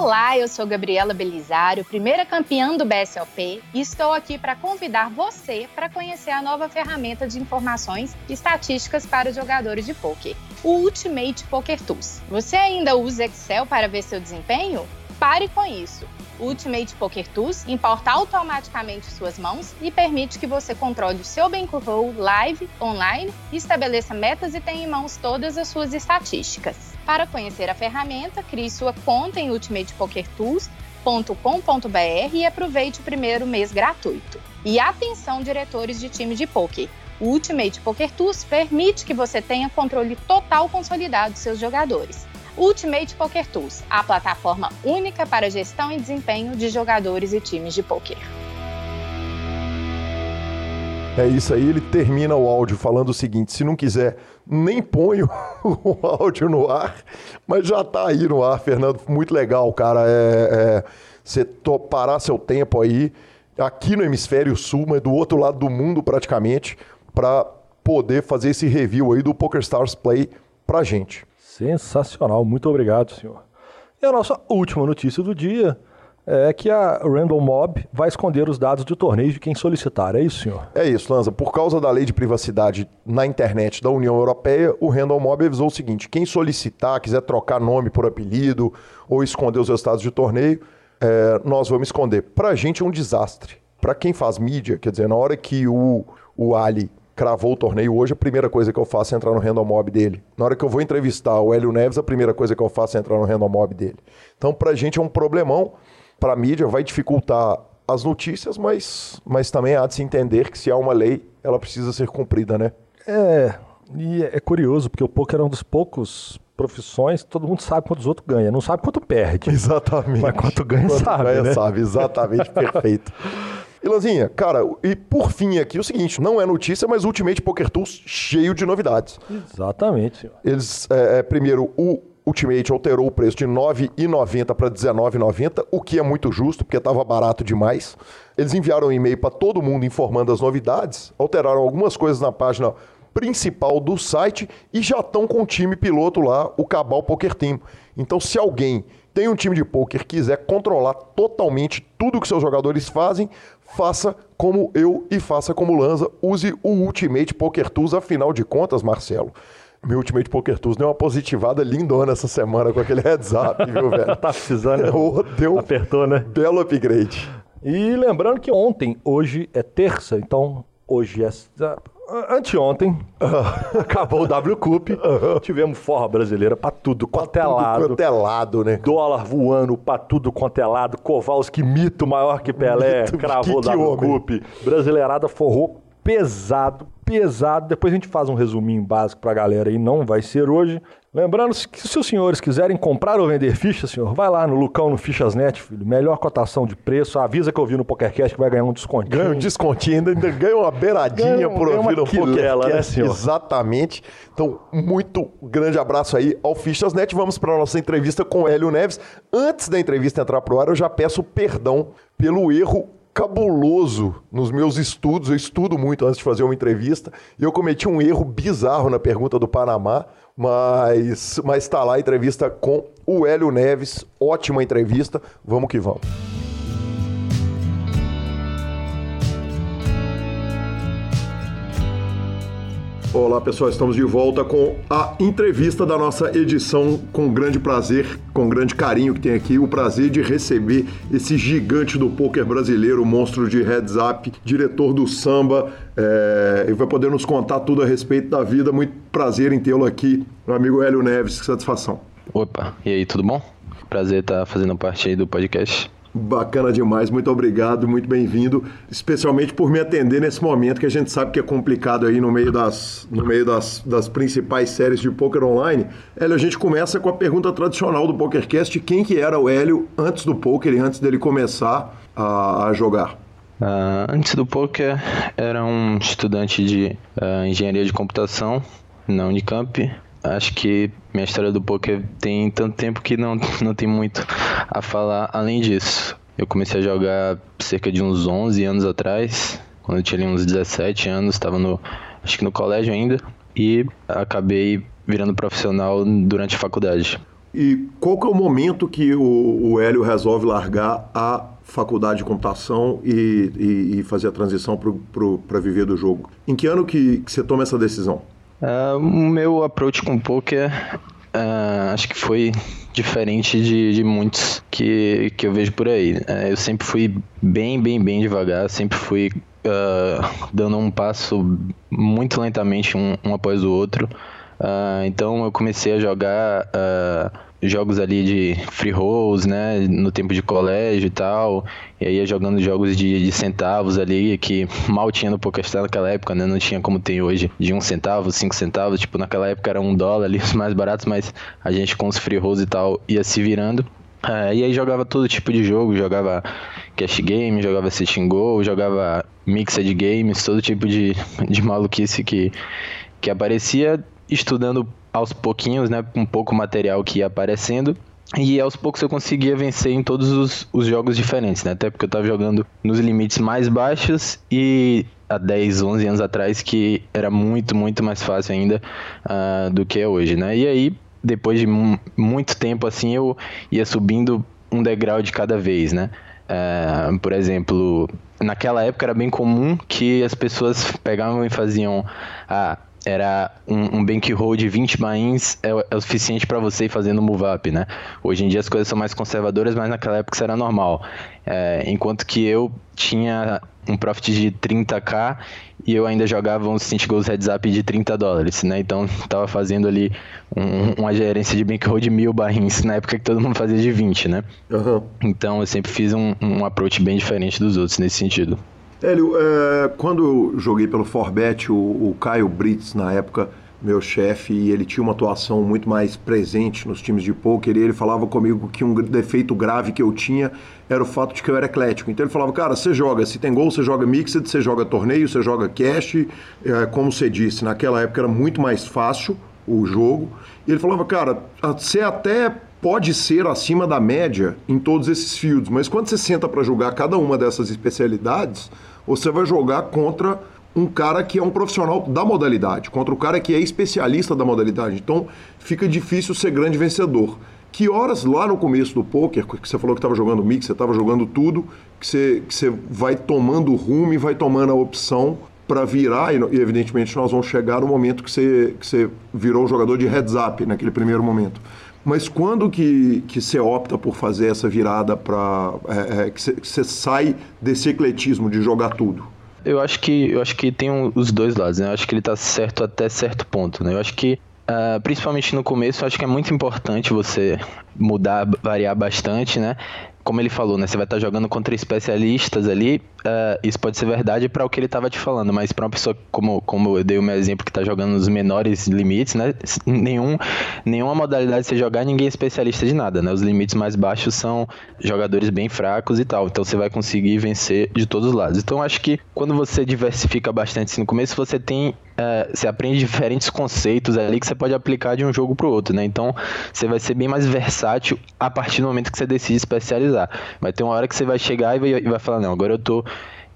Olá, eu sou Gabriela Belisário, primeira campeã do BSOP, e estou aqui para convidar você para conhecer a nova ferramenta de informações e estatísticas para os jogadores de poker, o Ultimate Poker Tools. Você ainda usa Excel para ver seu desempenho? Pare com isso. Ultimate Poker Tools importa automaticamente suas mãos e permite que você controle o seu bankroll live, online estabeleça metas e tenha em mãos todas as suas estatísticas. Para conhecer a ferramenta, crie sua conta em ultimatepokertools.com.br e aproveite o primeiro mês gratuito. E atenção, diretores de time de poker! O Ultimate Poker Tools permite que você tenha controle total consolidado de seus jogadores. Ultimate Poker Tools, a plataforma única para gestão e desempenho de jogadores e times de poker. É isso aí, ele termina o áudio falando o seguinte: se não quiser, nem ponho [LAUGHS] o áudio no ar, mas já tá aí no ar, Fernando. Muito legal, cara. É, é, você parar seu tempo aí, aqui no Hemisfério Sul, mas do outro lado do mundo praticamente, para poder fazer esse review aí do PokerStars Play pra gente. Sensacional, muito obrigado, senhor. E a nossa última notícia do dia é que a Random Mob vai esconder os dados de torneio de quem solicitar. É isso, senhor? É isso, Lanza. Por causa da lei de privacidade na internet da União Europeia, o Random Mob avisou o seguinte: quem solicitar, quiser trocar nome por apelido ou esconder os resultados de torneio, é, nós vamos esconder. Pra gente é um desastre. Pra quem faz mídia, quer dizer, na hora que o, o Ali cravou o torneio hoje, a primeira coisa que eu faço é entrar no random mob dele. Na hora que eu vou entrevistar o Hélio Neves, a primeira coisa que eu faço é entrar no random mob dele. Então, pra gente é um problemão, pra mídia vai dificultar as notícias, mas, mas também há de se entender que se há uma lei, ela precisa ser cumprida, né? É, e é curioso, porque o poker é um dos poucos profissões, todo mundo sabe quanto os outros ganham, não sabe quanto perde. [LAUGHS] Exatamente. Mas quanto ganha, quanto sabe, ganha, né? sabe, exatamente, perfeito. [LAUGHS] Ilanzinha, cara, e por fim aqui o seguinte, não é notícia, mas Ultimate Poker Tools cheio de novidades. Exatamente, senhor. Eles, é, é, primeiro, o Ultimate alterou o preço de R$ 9,90 para R$ 19,90, o que é muito justo, porque estava barato demais. Eles enviaram um e-mail para todo mundo informando as novidades, alteraram algumas coisas na página principal do site e já estão com o time piloto lá, o Cabal Poker Team. Então, se alguém tem um time de poker quiser controlar totalmente tudo que seus jogadores fazem, faça como eu e faça como Lanza. Use o Ultimate Poker Tools, afinal de contas, Marcelo. Meu Ultimate Poker Tools deu uma positivada lindona essa semana com aquele heads up, [LAUGHS] viu, velho? tá precisando. Deu Apertou, né? Belo upgrade. E lembrando que ontem, hoje é terça, então hoje é Anteontem, acabou o W Cup, [LAUGHS] tivemos forra brasileira pra tudo quanto é lado. Quanto é lado, né? Dólar voando pra tudo quanto é lado. Kowalski, mito maior que Pelé, mito, cravou o W Cup. Brasileirada forrou pesado, pesado. Depois a gente faz um resuminho básico pra galera aí, não vai ser hoje. Lembrando que se os senhores quiserem comprar ou vender fichas, senhor, vai lá no Lucão, no Fichasnet, filho. Melhor cotação de preço. Avisa que eu vi no PokerCast que vai ganhar um descontinho. Ganha um descontinho, ainda, ainda ganha uma beiradinha ganha, por ouvir no PokerCast. Né, senhor? Exatamente. Então, muito grande abraço aí ao Fichasnet. Vamos para a nossa entrevista com o Hélio Neves. Antes da entrevista entrar pro ar, eu já peço perdão pelo erro cabuloso nos meus estudos. Eu estudo muito antes de fazer uma entrevista e eu cometi um erro bizarro na pergunta do Panamá. Mas está lá a entrevista com o Hélio Neves, ótima entrevista. Vamos que vamos. Olá pessoal, estamos de volta com a entrevista da nossa edição. Com grande prazer, com grande carinho que tem aqui, o prazer de receber esse gigante do poker brasileiro, monstro de heads up, diretor do samba. É, ele vai poder nos contar tudo a respeito da vida. Muito prazer em tê-lo aqui, meu amigo Hélio Neves. Que satisfação. Opa, e aí, tudo bom? Prazer estar fazendo parte aí do podcast. Bacana demais, muito obrigado, muito bem-vindo, especialmente por me atender nesse momento que a gente sabe que é complicado aí no meio das, no meio das, das principais séries de poker online. Hélio, a gente começa com a pergunta tradicional do PokerCast, quem que era o Hélio antes do poker e antes dele começar a, a jogar? Uh, antes do poker, era um estudante de uh, engenharia de computação na Unicamp. Acho que minha história do poker tem tanto tempo que não, [LAUGHS] não tem muito a falar além disso. Eu comecei a jogar cerca de uns 11 anos atrás, quando eu tinha uns 17 anos, estava no acho que no colégio ainda e acabei virando profissional durante a faculdade. E qual que é o momento que o, o Hélio resolve largar a faculdade de computação e, e, e fazer a transição para viver do jogo? Em que ano que, que você toma essa decisão? Uh, o meu approach com poker uh, acho que foi diferente de, de muitos que, que eu vejo por aí. Uh, eu sempre fui bem, bem, bem devagar, sempre fui dando um passo muito lentamente um, um após o outro. Então eu comecei a jogar jogos ali de free rolls, né, no tempo de colégio e tal, e aí ia jogando jogos de, de centavos ali, que mal tinha no PokerStars naquela época, né, não tinha como tem hoje, de um centavo, cinco centavos, tipo, naquela época era um dólar ali, [LAUGHS] os mais baratos, mas a gente com os free rolls e tal ia se virando. É, e aí jogava todo tipo de jogo, jogava cash game, jogava sit and go, jogava mixed games, todo tipo de, de maluquice que, que aparecia, estudando aos pouquinhos, né, um pouco material que ia aparecendo. E aos poucos eu conseguia vencer em todos os, os jogos diferentes, né? Até porque eu tava jogando nos limites mais baixos e há 10, 11 anos atrás que era muito, muito mais fácil ainda uh, do que é hoje, né? E aí, depois de muito tempo assim, eu ia subindo um degrau de cada vez, né? Uh, por exemplo, naquela época era bem comum que as pessoas pegavam e faziam ah, era um, um bankroll de 20 bains é, é o suficiente para você ir fazendo move up, né? Hoje em dia as coisas são mais conservadoras, mas naquela época isso era normal. É, enquanto que eu tinha um profit de 30k e eu ainda jogava um Cint Goals Heads Up de 30 dólares, né? Então tava fazendo ali um, uma gerência de bankroll de mil barrins na época que todo mundo fazia de 20, né? Uhum. Então eu sempre fiz um, um approach bem diferente dos outros nesse sentido. Hélio, é, quando eu joguei pelo Forbet, o, o Caio Brits, na época, meu chefe, e ele tinha uma atuação muito mais presente nos times de poker, e ele falava comigo que um defeito grave que eu tinha era o fato de que eu era eclético. Então ele falava, cara, você joga, se tem gol, você joga mixed, você joga torneio, você joga cash, é, como você disse, naquela época era muito mais fácil o jogo. E ele falava, cara, você até pode ser acima da média em todos esses fields, mas quando você senta para jogar cada uma dessas especialidades, você vai jogar contra um cara que é um profissional da modalidade, contra o cara que é especialista da modalidade. Então fica difícil ser grande vencedor. Que horas lá no começo do poker, que você falou que estava jogando mix, você estava jogando tudo, que você, que você vai tomando rumo e vai tomando a opção para virar, e, evidentemente nós vamos chegar no momento que você, que você virou um jogador de heads up naquele primeiro momento. Mas quando que, que você opta por fazer essa virada para é, é, que você sai desse ecletismo de jogar tudo? Eu acho que eu acho que tem um, os dois lados, né? Eu acho que ele está certo até certo ponto, né? Eu acho que Uh, principalmente no começo, acho que é muito importante você mudar, variar bastante, né? Como ele falou, né? Você vai estar jogando contra especialistas ali. Uh, isso pode ser verdade para o que ele estava te falando, mas para uma pessoa como, como eu dei o meu exemplo que está jogando nos menores limites, né? [LAUGHS] Nenhum, nenhuma modalidade de você jogar, ninguém é especialista de nada, né? Os limites mais baixos são jogadores bem fracos e tal. Então você vai conseguir vencer de todos os lados. Então acho que quando você diversifica bastante assim, no começo, você tem é, você aprende diferentes conceitos ali que você pode aplicar de um jogo para o outro, né? Então você vai ser bem mais versátil a partir do momento que você decide especializar. Vai ter uma hora que você vai chegar e vai, e vai falar, não, agora eu tô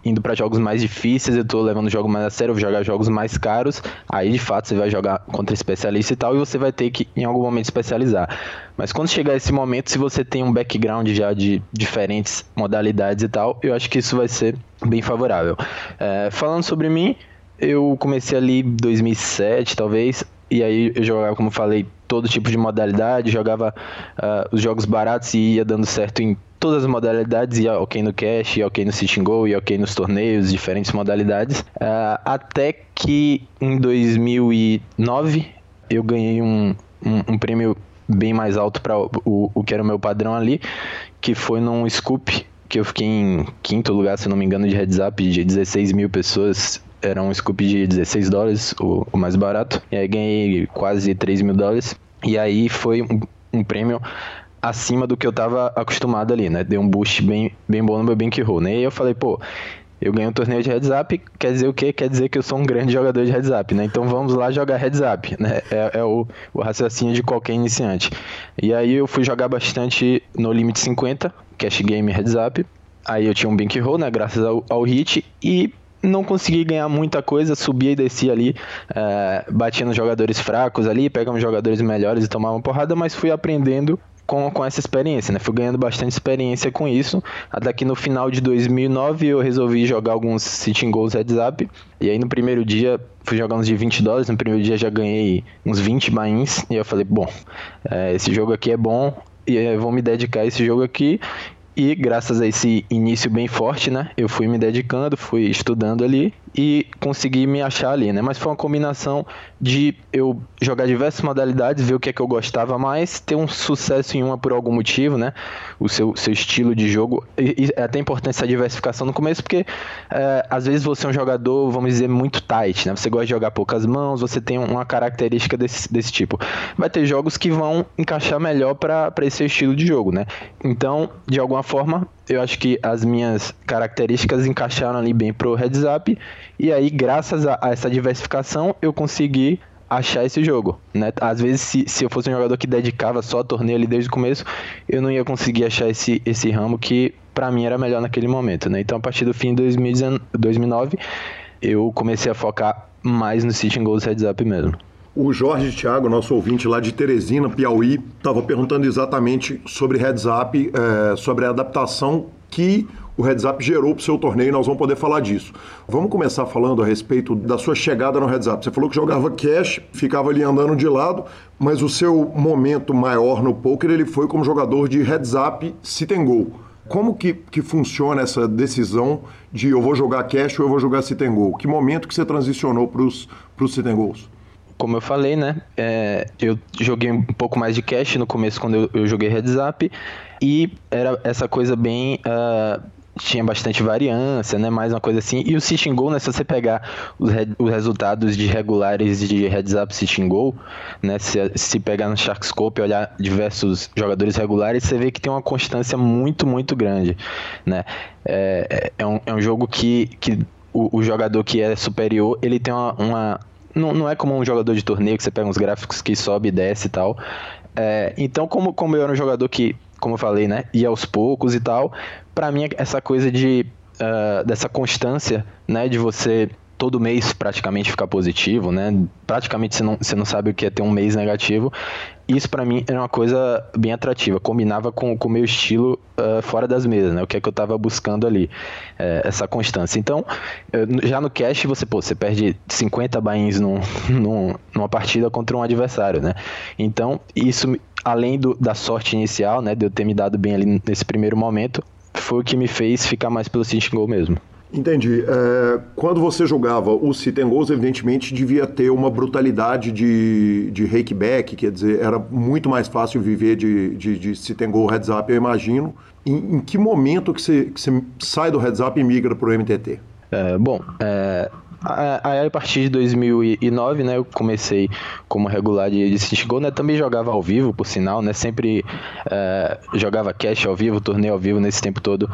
indo para jogos mais difíceis, eu tô levando o jogo mais a sério, eu vou jogar jogos mais caros, aí de fato você vai jogar contra especialista e tal, e você vai ter que em algum momento especializar. Mas quando chegar esse momento, se você tem um background já de diferentes modalidades e tal, eu acho que isso vai ser bem favorável. É, falando sobre mim, eu comecei ali em 2007, talvez, e aí eu jogava, como falei, todo tipo de modalidade, jogava uh, os jogos baratos e ia dando certo em todas as modalidades, ia ok no cash, ia ok no sit and go, ia ok nos torneios, diferentes modalidades, uh, até que em 2009 eu ganhei um, um, um prêmio bem mais alto para o, o, o que era o meu padrão ali, que foi num scoop que eu fiquei em quinto lugar, se não me engano, de heads up, de 16 mil pessoas era um scoop de 16 dólares, o, o, mais barato. E aí ganhei quase 3 mil dólares. E aí foi um, um prêmio acima do que eu tava acostumado ali, né? Deu um boost bem, bem bom no meu bankroll, né? E aí eu falei, pô, eu ganhei um torneio de heads up, quer dizer o quê? Quer dizer que eu sou um grande jogador de heads up, né? Então vamos lá jogar heads up, né? É, é o, o, raciocínio de qualquer iniciante. E aí eu fui jogar bastante no limite 50, cash game heads up. Aí eu tinha um bankroll, né? Graças ao, ao hit. E não consegui ganhar muita coisa, subia e descia ali, é, batia nos jogadores fracos ali, pegava jogadores melhores e tomava uma porrada, mas fui aprendendo com, com essa experiência, né? Fui ganhando bastante experiência com isso. Até que no final de 2009 eu resolvi jogar alguns sitting goals heads up. E aí no primeiro dia fui jogar uns de 20 dólares. No primeiro dia já ganhei uns 20 bains. E eu falei, bom, é, esse jogo aqui é bom. E eu vou me dedicar a esse jogo aqui E graças a esse início bem forte, né, eu fui me dedicando, fui estudando ali e consegui me achar ali, né? Mas foi uma combinação de eu jogar diversas modalidades, ver o que é que eu gostava mais, ter um sucesso em uma por algum motivo, né? O seu, seu estilo de jogo. E, é até importante essa diversificação no começo, porque é, às vezes você é um jogador, vamos dizer, muito tight, né? Você gosta de jogar poucas mãos, você tem uma característica desse, desse tipo. Vai ter jogos que vão encaixar melhor para esse estilo de jogo, né? Então, de alguma forma, eu acho que as minhas características encaixaram ali bem pro heads up e aí graças a, a essa diversificação eu consegui achar esse jogo, né? Às vezes se, se eu fosse um jogador que dedicava só a torneio ali desde o começo, eu não ia conseguir achar esse, esse ramo que para mim era melhor naquele momento, né? Então a partir do fim de 2009 eu comecei a focar mais no sitting goals heads up mesmo. O Jorge Thiago, nosso ouvinte lá de Teresina, Piauí, estava perguntando exatamente sobre heads up, é, sobre a adaptação que o Heads Up gerou para o seu torneio nós vamos poder falar disso. Vamos começar falando a respeito da sua chegada no Heads Up. Você falou que jogava cash, ficava ali andando de lado, mas o seu momento maior no poker ele foi como jogador de Heads Up sit and go. Como que, que funciona essa decisão de eu vou jogar cash ou eu vou jogar sit and go? Que momento que você transicionou para os sit and goes? Como eu falei, né? É, eu joguei um pouco mais de cash no começo quando eu, eu joguei heads up e era essa coisa bem uh, tinha bastante variância, né? Mais uma coisa assim. E o Sitting Goal, né? Se você pegar os, re os resultados de regulares de Heads Up Sitting Goal, né? Se, se pegar no Sharkscope e olhar diversos jogadores regulares, você vê que tem uma constância muito, muito grande, né? É, é, é um, é um jogo que, que o, o, jogador que é superior, ele tem uma... uma não, não é como um jogador de torneio que você pega uns gráficos que sobe e desce e tal. É, então, como, como eu era um jogador que como eu falei, né? E aos poucos e tal. Para mim, essa coisa de uh, dessa constância, né? De você todo mês praticamente ficar positivo, né? Praticamente você não, você não sabe o que é ter um mês negativo. Isso para mim era uma coisa bem atrativa, combinava com o meu estilo uh, fora das mesas, né? O que é que eu tava buscando ali, uh, essa constância. Então, já no cash você, pô, você perde 50 bains num, [LAUGHS] num, numa partida contra um adversário, né? Então, isso além do, da sorte inicial, né, de eu ter me dado bem ali nesse primeiro momento, foi o que me fez ficar mais pelo sitting goal mesmo. Entendi. É, quando você jogava o sit evidentemente devia ter uma brutalidade de, de rakeback, quer dizer, era muito mais fácil viver de, de, de sit heads up, eu imagino. Em, em que momento que você, que você sai do heads up e migra para o MTT? É, bom, é, Aí a partir de 2009, né, eu comecei como regular de, de City Gold, né, também jogava ao vivo, por sinal, né, sempre é, jogava cash ao vivo, torneio ao vivo nesse tempo todo,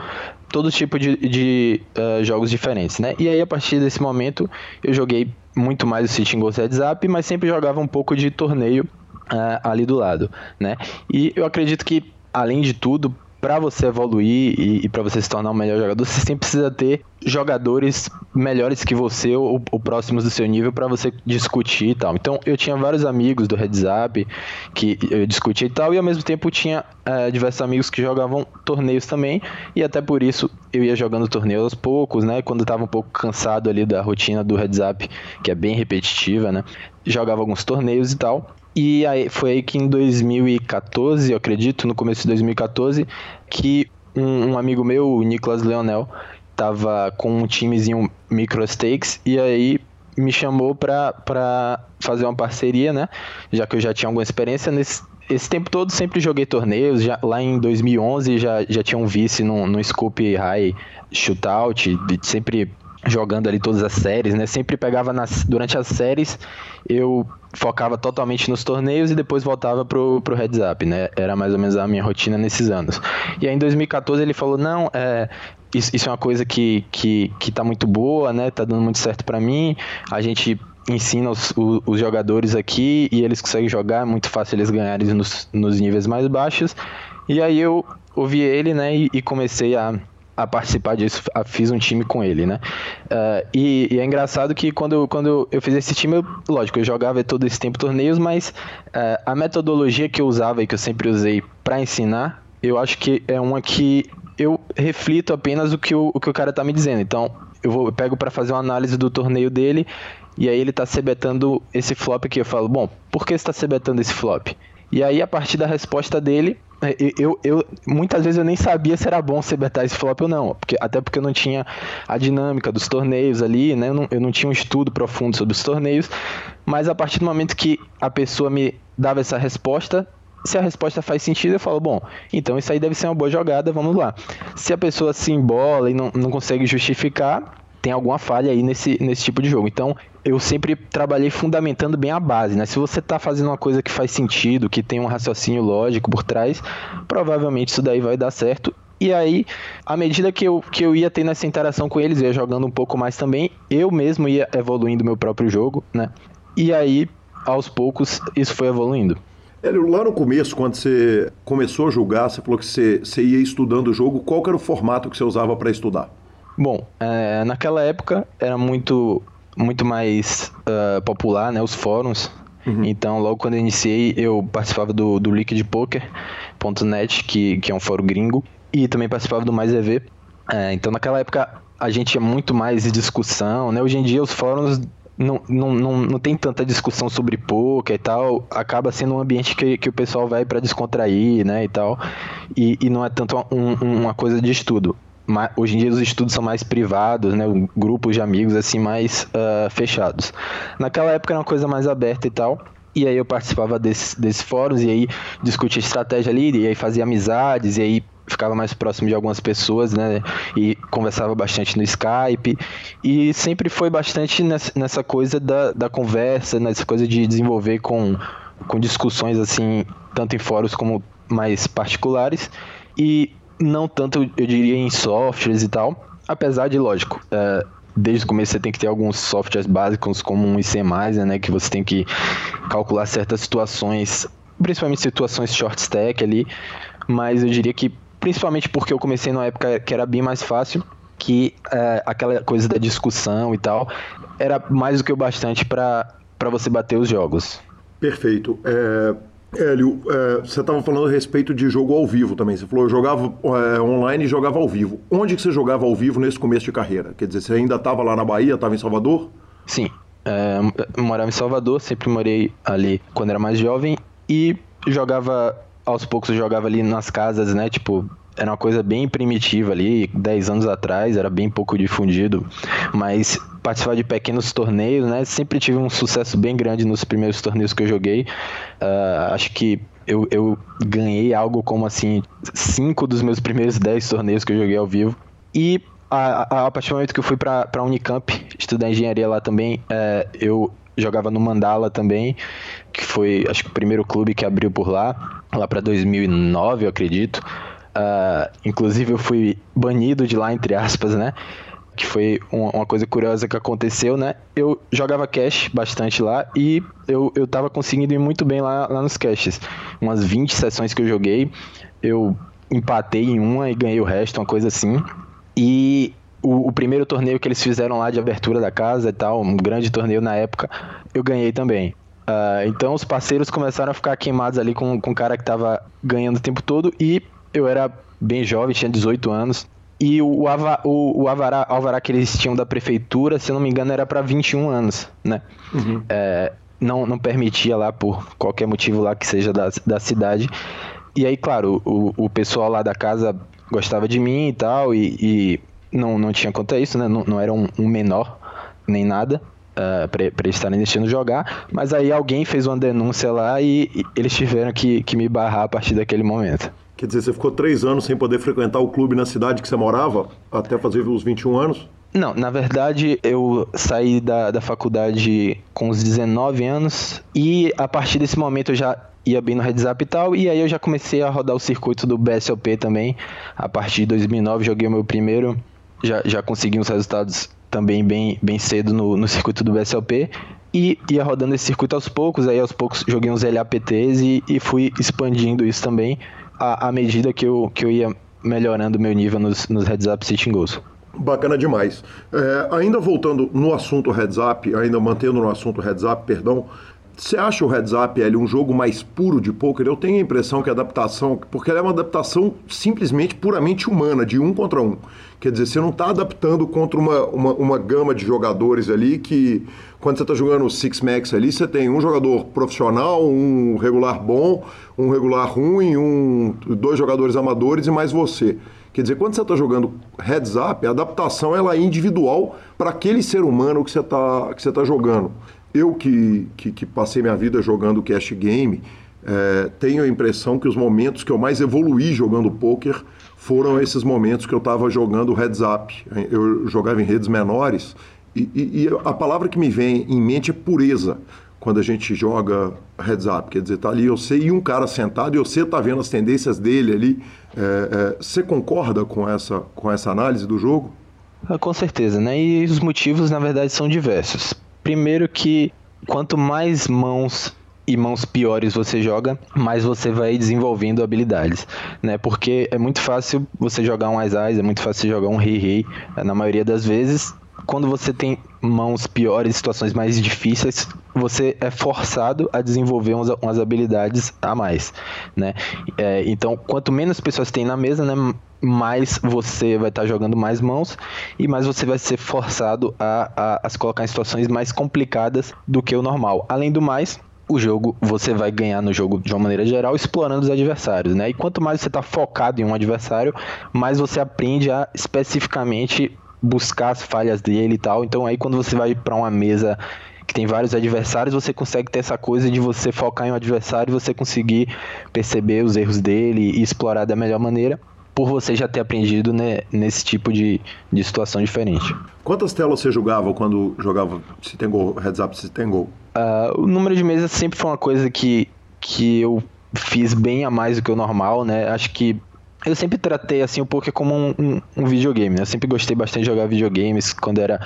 todo tipo de, de uh, jogos diferentes, né, e aí a partir desse momento eu joguei muito mais o Heads Up, mas sempre jogava um pouco de torneio uh, ali do lado, né, e eu acredito que além de tudo, para você evoluir e, e para você se tornar um melhor jogador, você sempre precisa ter jogadores melhores que você ou, ou próximos do seu nível para você discutir e tal. Então eu tinha vários amigos do Heads Up que eu discutia e tal, e ao mesmo tempo tinha é, diversos amigos que jogavam torneios também, e até por isso eu ia jogando torneios aos poucos, né? Quando eu tava um pouco cansado ali da rotina do Heads Up, que é bem repetitiva, né? Jogava alguns torneios e tal. E aí, foi aí que em 2014, eu acredito, no começo de 2014, que um, um amigo meu, o Nicolas Leonel, tava com um timezinho micro stakes e aí me chamou pra fazer uma parceria, né? Já que eu já tinha alguma experiência nesse esse tempo todo sempre joguei torneios, já, lá em 2011 já, já tinha um vice no, no Scoop High Shootout, sempre jogando ali todas as séries, né? Sempre pegava nas, durante as séries, eu focava totalmente nos torneios e depois voltava pro, pro heads up, né? Era mais ou menos a minha rotina nesses anos. E aí em 2014 ele falou, não, é, isso, isso é uma coisa que, que, que tá muito boa, né? Tá dando muito certo para mim. A gente ensina os, os, jogadores aqui e eles conseguem jogar, é muito fácil eles ganharem nos, nos níveis mais baixos. E aí eu ouvi ele, né, e, e comecei a a participar disso, fiz um time com ele, né? Uh, e, e, é engraçado que quando, quando eu fiz esse time, eu, lógico, eu jogava todo esse tempo torneios, mas uh, a metodologia que eu usava e que eu sempre usei para ensinar, eu acho que é uma que eu reflito apenas o que o, o que o cara tá me dizendo. Então, eu, vou, eu pego para fazer uma análise do torneio dele e aí ele tá sebetando esse flop aqui. Eu falo, bom, por que você tá sebetando esse flop? E aí, a partir da resposta dele, é, eu, eu, muitas vezes eu nem sabia se era bom ser esse flop ou não, porque, até porque eu não tinha a dinâmica dos torneios ali, né? Eu não, eu não tinha um estudo profundo sobre os torneios, mas a partir do momento que a pessoa me dava essa resposta, se a resposta faz sentido, eu falo, bom, então isso aí deve ser uma boa jogada, vamos lá. Se a pessoa se embola e não, não consegue justificar, tem alguma falha aí nesse, nesse tipo de jogo. Então, eu sempre trabalhei fundamentando bem a base, né? Se você está fazendo uma coisa que faz sentido, que tem um raciocínio lógico por trás, provavelmente isso daí vai dar certo. E aí, à medida que eu, que eu ia tendo essa interação com eles, ia jogando um pouco mais também, eu mesmo ia evoluindo meu próprio jogo, né? E aí, aos poucos, isso foi evoluindo. Hélio, lá no começo, quando você começou a julgar, você falou que você, você ia estudando o jogo, qual era o formato que você usava para estudar? Bom, é, naquela época era muito muito mais uh, popular, né? Os fóruns. Uhum. Então, logo quando eu iniciei, eu participava do, do liquidpoker.net, que, que é um fórum gringo, e também participava do Mais EV. É, então, naquela época, a gente tinha muito mais discussão, né? Hoje em dia, os fóruns não, não, não, não tem tanta discussão sobre poker e tal, acaba sendo um ambiente que, que o pessoal vai para descontrair, né, e tal, e, e não é tanto um, uma coisa de estudo hoje em dia os estudos são mais privados, né? Grupos de amigos assim mais uh, fechados. Naquela época era uma coisa mais aberta e tal. E aí eu participava desses, desses fóruns e aí discutia estratégia ali, e aí fazia amizades, e aí ficava mais próximo de algumas pessoas, né? E conversava bastante no Skype. E sempre foi bastante nessa, nessa coisa da, da conversa, nessa coisa de desenvolver com, com discussões assim, tanto em fóruns como mais particulares. E não tanto, eu diria, em softwares e tal. Apesar de, lógico, é, desde o começo você tem que ter alguns softwares básicos, como um IC, né? Que você tem que calcular certas situações, principalmente situações short stack ali. Mas eu diria que, principalmente porque eu comecei numa época que era bem mais fácil, que é, aquela coisa da discussão e tal, era mais do que o bastante para você bater os jogos. Perfeito. É, Hélio, é, você estava falando a respeito de jogo ao vivo também. Você falou, eu jogava é, online e jogava ao vivo. Onde que você jogava ao vivo nesse começo de carreira? Quer dizer, você ainda estava lá na Bahia, estava em Salvador? Sim, é, morava em Salvador, sempre morei ali quando era mais jovem e jogava, aos poucos jogava ali nas casas, né, tipo, era uma coisa bem primitiva ali, 10 anos atrás, era bem pouco difundido, mas participar de pequenos torneios, né? Sempre tive um sucesso bem grande nos primeiros torneios que eu joguei. Uh, acho que eu, eu ganhei algo como assim, cinco dos meus primeiros 10 torneios que eu joguei ao vivo. E a, a, a partir do momento que eu fui para a Unicamp estudar engenharia lá também, é, eu jogava no Mandala também, que foi acho que o primeiro clube que abriu por lá, lá para 2009, eu acredito. Uh, inclusive eu fui banido de lá, entre aspas, né? Que foi uma coisa curiosa que aconteceu, né? Eu jogava cash bastante lá e eu, eu tava conseguindo ir muito bem lá, lá nos caches. Umas 20 sessões que eu joguei, eu empatei em uma e ganhei o resto, uma coisa assim. E o, o, primeiro torneio que eles fizeram lá de abertura da casa e tal, um grande torneio na época, eu ganhei também. Uh, então os parceiros começaram a ficar queimados ali com, com o cara que tava ganhando o tempo todo e eu era bem jovem, tinha 18 anos. E o, ava, o, o avará, alvará que eles tinham da prefeitura, se eu não me engano, era para 21 anos, né? Uhum. É, não, não permitia lá, por qualquer motivo lá que seja da, da cidade. E aí, claro, o, o pessoal lá da casa gostava de mim e tal, e, e não, não tinha conta isso, né? Não, não era um, um menor nem nada. Uh, é, para eles estarem deixando jogar, mas aí alguém fez uma denúncia lá e, e eles tiveram que, que me barrar a partir daquele momento. Quer dizer, você ficou três anos sem poder frequentar o clube na cidade que você morava, até fazer os 21 anos? Não, na verdade eu saí da, da faculdade com os 19 anos e a partir desse momento eu já ia bem no Red Zap e tal, e aí eu já comecei a rodar o circuito do BSOP também. A partir de 2009 joguei o meu primeiro, já, já consegui uns resultados também bem, bem cedo no, no circuito do BSOP e ia rodando esse circuito aos poucos, aí aos poucos joguei uns LAPTs e, e fui expandindo isso também à, à medida que eu, que eu ia melhorando meu nível nos, nos heads up sitting goals. Bacana demais. É, ainda voltando no assunto heads up, ainda mantendo no assunto heads up, perdão, Você acha o Heads Up L um jogo mais puro de poker? Eu tenho a impressão que a adaptação, porque ela é uma adaptação simplesmente puramente humana, de um contra um. Quer dizer, você não está adaptando contra uma, uma, uma, gama de jogadores ali que, quando você está jogando o Six Max ali, você tem um jogador profissional, um regular bom, um regular ruim, um, dois jogadores amadores e mais você. Quer dizer, quando você está jogando heads up, a adaptação ela é individual para aquele ser humano que você está tá jogando. Eu que, que, que, passei minha vida jogando cash game, é, tenho a impressão que os momentos que eu mais evoluí jogando poker foram esses momentos que eu estava jogando heads up. Eu jogava em redes menores e, e, e, a palavra que me vem em mente é pureza quando a gente joga heads up. Quer dizer, tá ali sei e um cara sentado e você tá vendo as tendências dele ali. É, é, você concorda com essa, com essa análise do jogo? Ah, com certeza, né? E os motivos, na verdade, são diversos. Primeiro que quanto mais mãos e mãos piores você joga, mais você vai desenvolvendo habilidades, né? Porque é muito fácil você jogar um Ais é muito fácil jogar um Rei-Rei, na maioria das vezes. Quando você tem mãos piores, situações mais difíceis, você é forçado a desenvolver umas, umas habilidades a mais, né? É, então, quanto menos pessoas tem na mesa, né, mais você vai estar tá jogando mais mãos e mais você vai ser forçado a, a, a se colocar em situações mais complicadas do que o normal. Além do mais, o jogo você vai ganhar no jogo de uma maneira geral explorando os adversários, né? E quanto mais você está focado em um adversário, mais você aprende a especificamente buscar as falhas dele e tal. Então aí quando você vai para uma mesa que tem vários adversários, você consegue ter essa coisa de você focar em um adversário e você conseguir perceber os erros dele e explorar da melhor maneira por você já ter aprendido né, nesse tipo de, de situação diferente. Quantas telas você jogava quando jogava se tem gol, heads up se tem gol? Uh, o número de mesas sempre foi uma coisa que, que eu fiz bem a mais do que o normal, né? Acho que eu sempre tratei assim o poker como um, um, um, videogame, né? Eu sempre gostei bastante de jogar videogames quando era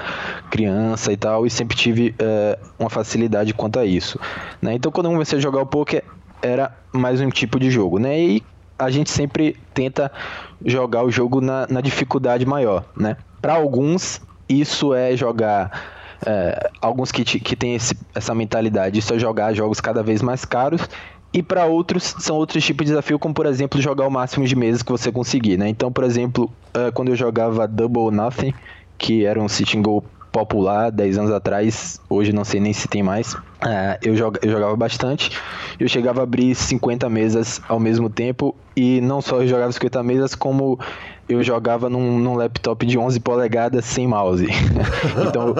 criança e tal, e sempre tive uh, uma facilidade quanto a isso, né? Então quando eu comecei a jogar o poker era mais um tipo de jogo, né? E a gente sempre tenta jogar o jogo na, na dificuldade maior, né? Para alguns, isso é jogar. É, alguns que, que têm essa mentalidade, isso é jogar jogos cada vez mais caros. E para outros, são outros tipos de desafio, como por exemplo, jogar o máximo de meses que você conseguir, né? Então, por exemplo, uh, quando eu jogava Double Nothing, que era um sitting goal popular 10 anos atrás, hoje não sei nem se tem mais. É, eu, joga, eu jogava bastante, eu chegava a abrir 50 mesas ao mesmo tempo e não só eu jogava 50 mesas, como eu jogava num, num laptop de 11 polegadas sem mouse. [LAUGHS] então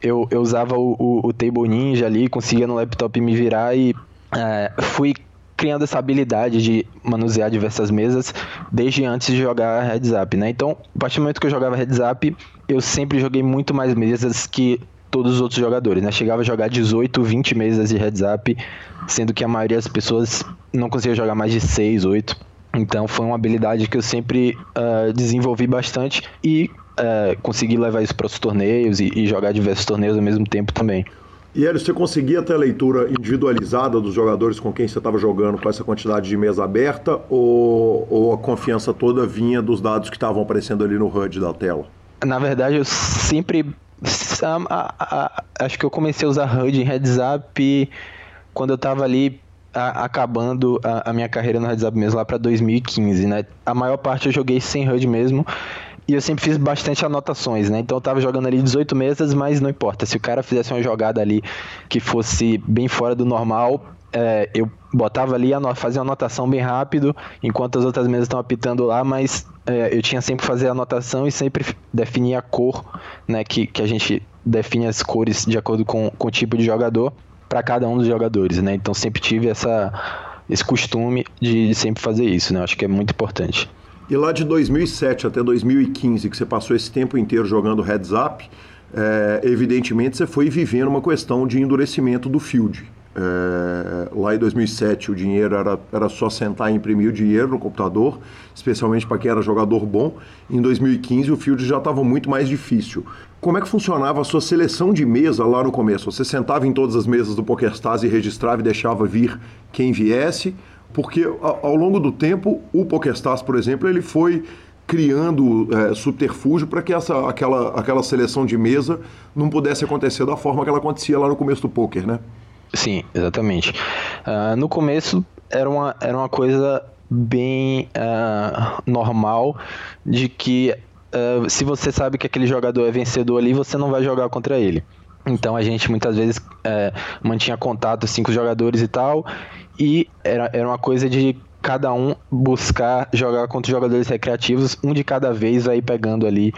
eu, eu usava o, o, o, Table Ninja ali, conseguia no laptop me virar e é, fui criando essa habilidade de manusear diversas mesas desde antes de jogar Heads Up, né? Então, a partir do momento que eu jogava Heads Up, eu sempre joguei muito mais mesas que todos os outros jogadores, né? Chegava a jogar 18, 20 mesas de Heads Up, sendo que a maioria das pessoas não conseguia jogar mais de 6, 8. Então foi uma habilidade que eu sempre uh, desenvolvi bastante e uh, consegui levar isso para os torneios e, e jogar diversos torneios ao mesmo tempo também. E Hélio, você conseguia ter a leitura individualizada dos jogadores com quem você estava jogando com essa quantidade de mesa aberta ou, ou a confiança toda vinha dos dados que estavam aparecendo ali no HUD da tela? Na verdade, eu sempre. acho que eu comecei a usar HUD em heads up quando eu estava ali acabando a, a, minha carreira no heads up mesmo lá para 2015, né? A maior parte eu joguei sem HUD mesmo. E eu sempre fiz bastante anotações, né? Então eu tava jogando ali 18 mesas, mas não importa. Se o cara fizesse uma jogada ali que fosse bem fora do normal, é, eu botava ali, fazia uma anotação bem rápido, enquanto as outras mesas estão apitando lá, mas é, eu tinha sempre que fazer a anotação e sempre definir a cor, né? Que, que a gente define as cores de acordo com, com o tipo de jogador para cada um dos jogadores, né? Então sempre tive essa, esse costume de, de sempre fazer isso, né? Acho que é muito importante. E lá de 2007 até 2015, que você passou esse tempo inteiro jogando heads up, é, evidentemente você foi vivendo uma questão de endurecimento do field. É, lá em 2007 o dinheiro era, era só sentar e imprimir o dinheiro no computador, especialmente para quem era jogador bom. Em 2015 o field já estava muito mais difícil. Como é que funcionava a sua seleção de mesa lá no começo? Você sentava em todas as mesas do PokerStars e registrava e deixava vir quem viesse? Porque ao longo do tempo o PokerStars, por exemplo, ele foi criando é, subterfúgio para que essa, aquela, aquela seleção de mesa não pudesse acontecer da forma que ela acontecia lá no começo do poker, né? Sim, exatamente. Uh, no começo era uma, era uma coisa bem uh, normal de que uh, se você sabe que aquele jogador é vencedor ali, você não vai jogar contra ele. Então a gente muitas vezes é, mantinha contato assim, com os jogadores e tal, e era, era uma coisa de cada um buscar jogar contra jogadores recreativos, um de cada vez aí pegando ali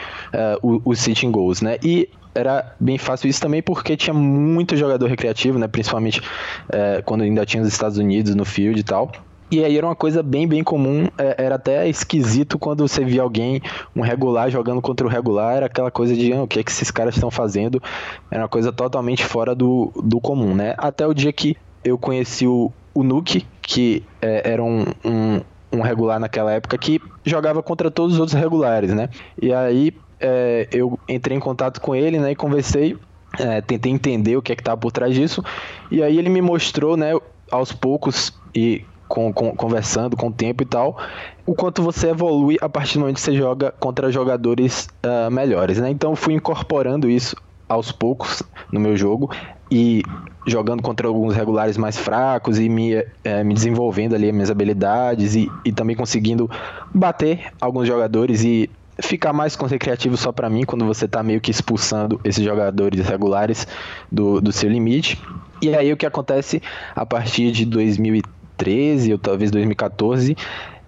uh, os sitting goals, né? E era bem fácil isso também porque tinha muito jogador recreativo, né? Principalmente uh, quando ainda tinha os Estados Unidos no field e tal. E aí era uma coisa bem, bem comum. É, era até esquisito quando você via alguém, um regular, jogando contra o regular. Era aquela coisa de ah, o que é que esses caras estão fazendo. Era uma coisa totalmente fora do, do comum, né? Até o dia que eu conheci o, o Nuke, que é, era um, um, um, regular naquela época, que jogava contra todos os outros regulares, né? E aí é, eu entrei em contato com ele, né? E conversei. É, tentei entender o que é que estava por trás disso. E aí ele me mostrou, né? Aos poucos e com, com, conversando com o tempo e tal, o quanto você evolui a partir do momento que você joga contra jogadores uh, melhores, né? Então fui incorporando isso aos poucos no meu jogo e jogando contra alguns regulares mais fracos e me, é, me desenvolvendo ali as minhas habilidades e, e também conseguindo bater alguns jogadores e ficar mais recreativo só para mim quando você tá meio que expulsando esses jogadores regulares do, do seu limite. E aí o que acontece a partir de 2013 2013 ou talvez 2014,